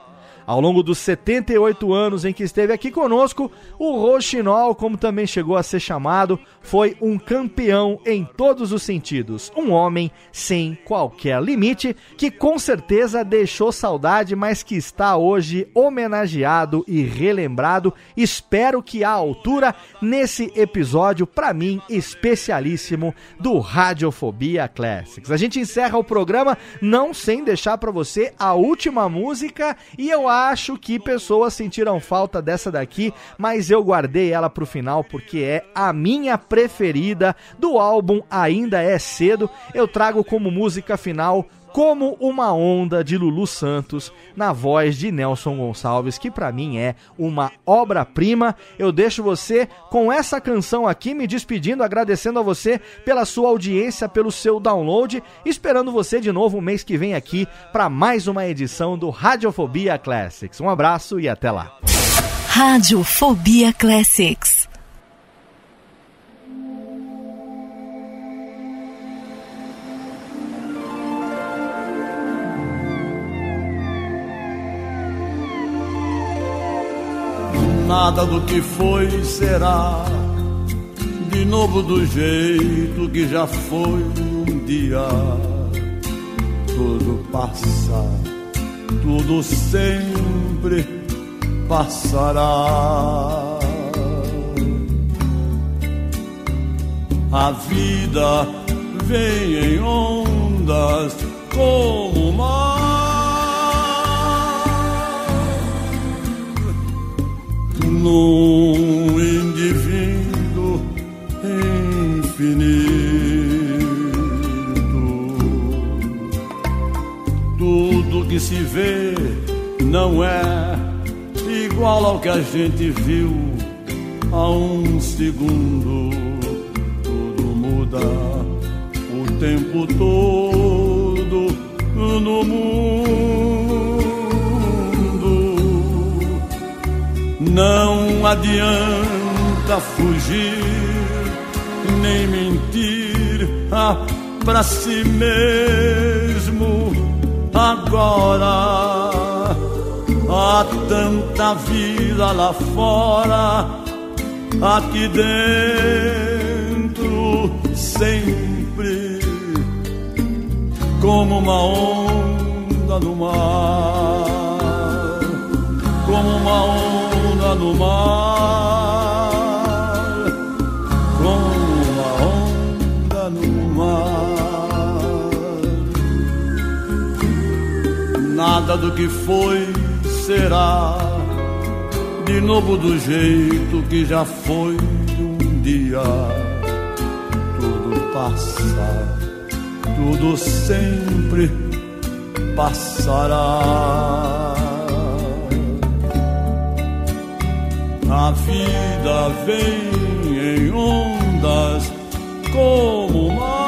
Ao longo dos 78 anos em que esteve aqui conosco, o Rochinol, como também chegou a ser chamado, foi um campeão em todos os sentidos. Um homem sem qualquer limite, que com certeza deixou saudade, mas que está hoje homenageado e relembrado. Espero que à altura nesse episódio, para mim, especialíssimo do Radiofobia Classics. A gente encerra o programa não sem deixar para você a última música e eu acho que pessoas sentiram falta dessa daqui, mas eu guardei ela pro final porque é a minha preferida do álbum Ainda é Cedo. Eu trago como música final como uma onda de Lulu Santos na voz de Nelson Gonçalves, que para mim é uma obra-prima. Eu deixo você com essa canção aqui, me despedindo, agradecendo a você pela sua audiência, pelo seu download, esperando você de novo mês que vem aqui para mais uma edição do Radiofobia Classics. Um abraço e até lá. Rádio Fobia Classics. Nada do que foi será de novo do jeito que já foi um dia. Tudo passa, tudo sempre passará. A vida vem em ondas se vê não é igual ao que a gente viu há um segundo. Tudo muda o tempo todo no mundo. Não adianta fugir nem mentir ah, pra si mesmo agora. Há tanta vida lá fora, aqui dentro, sempre como uma onda no mar, como uma onda no mar, Nada do que foi será de novo do jeito que já foi um dia. Tudo passa, tudo sempre passará. A vida vem em ondas como mar.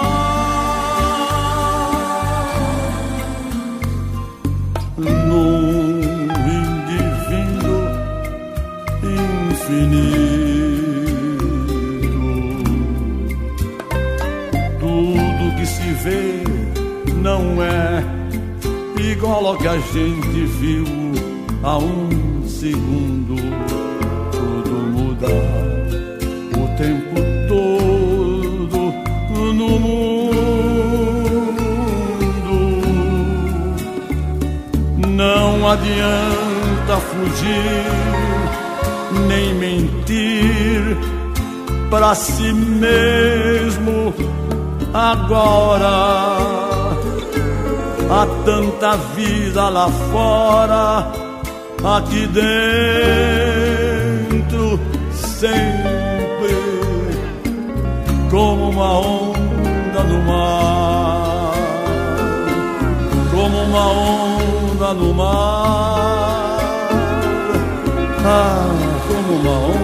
Igual ao que a gente viu há um segundo. Tudo muda o tempo todo no mundo. Não adianta fugir nem mentir para si mesmo agora. Há tanta vida lá fora, aqui dentro, sempre como uma onda no mar, como uma onda no mar. Ah como uma onda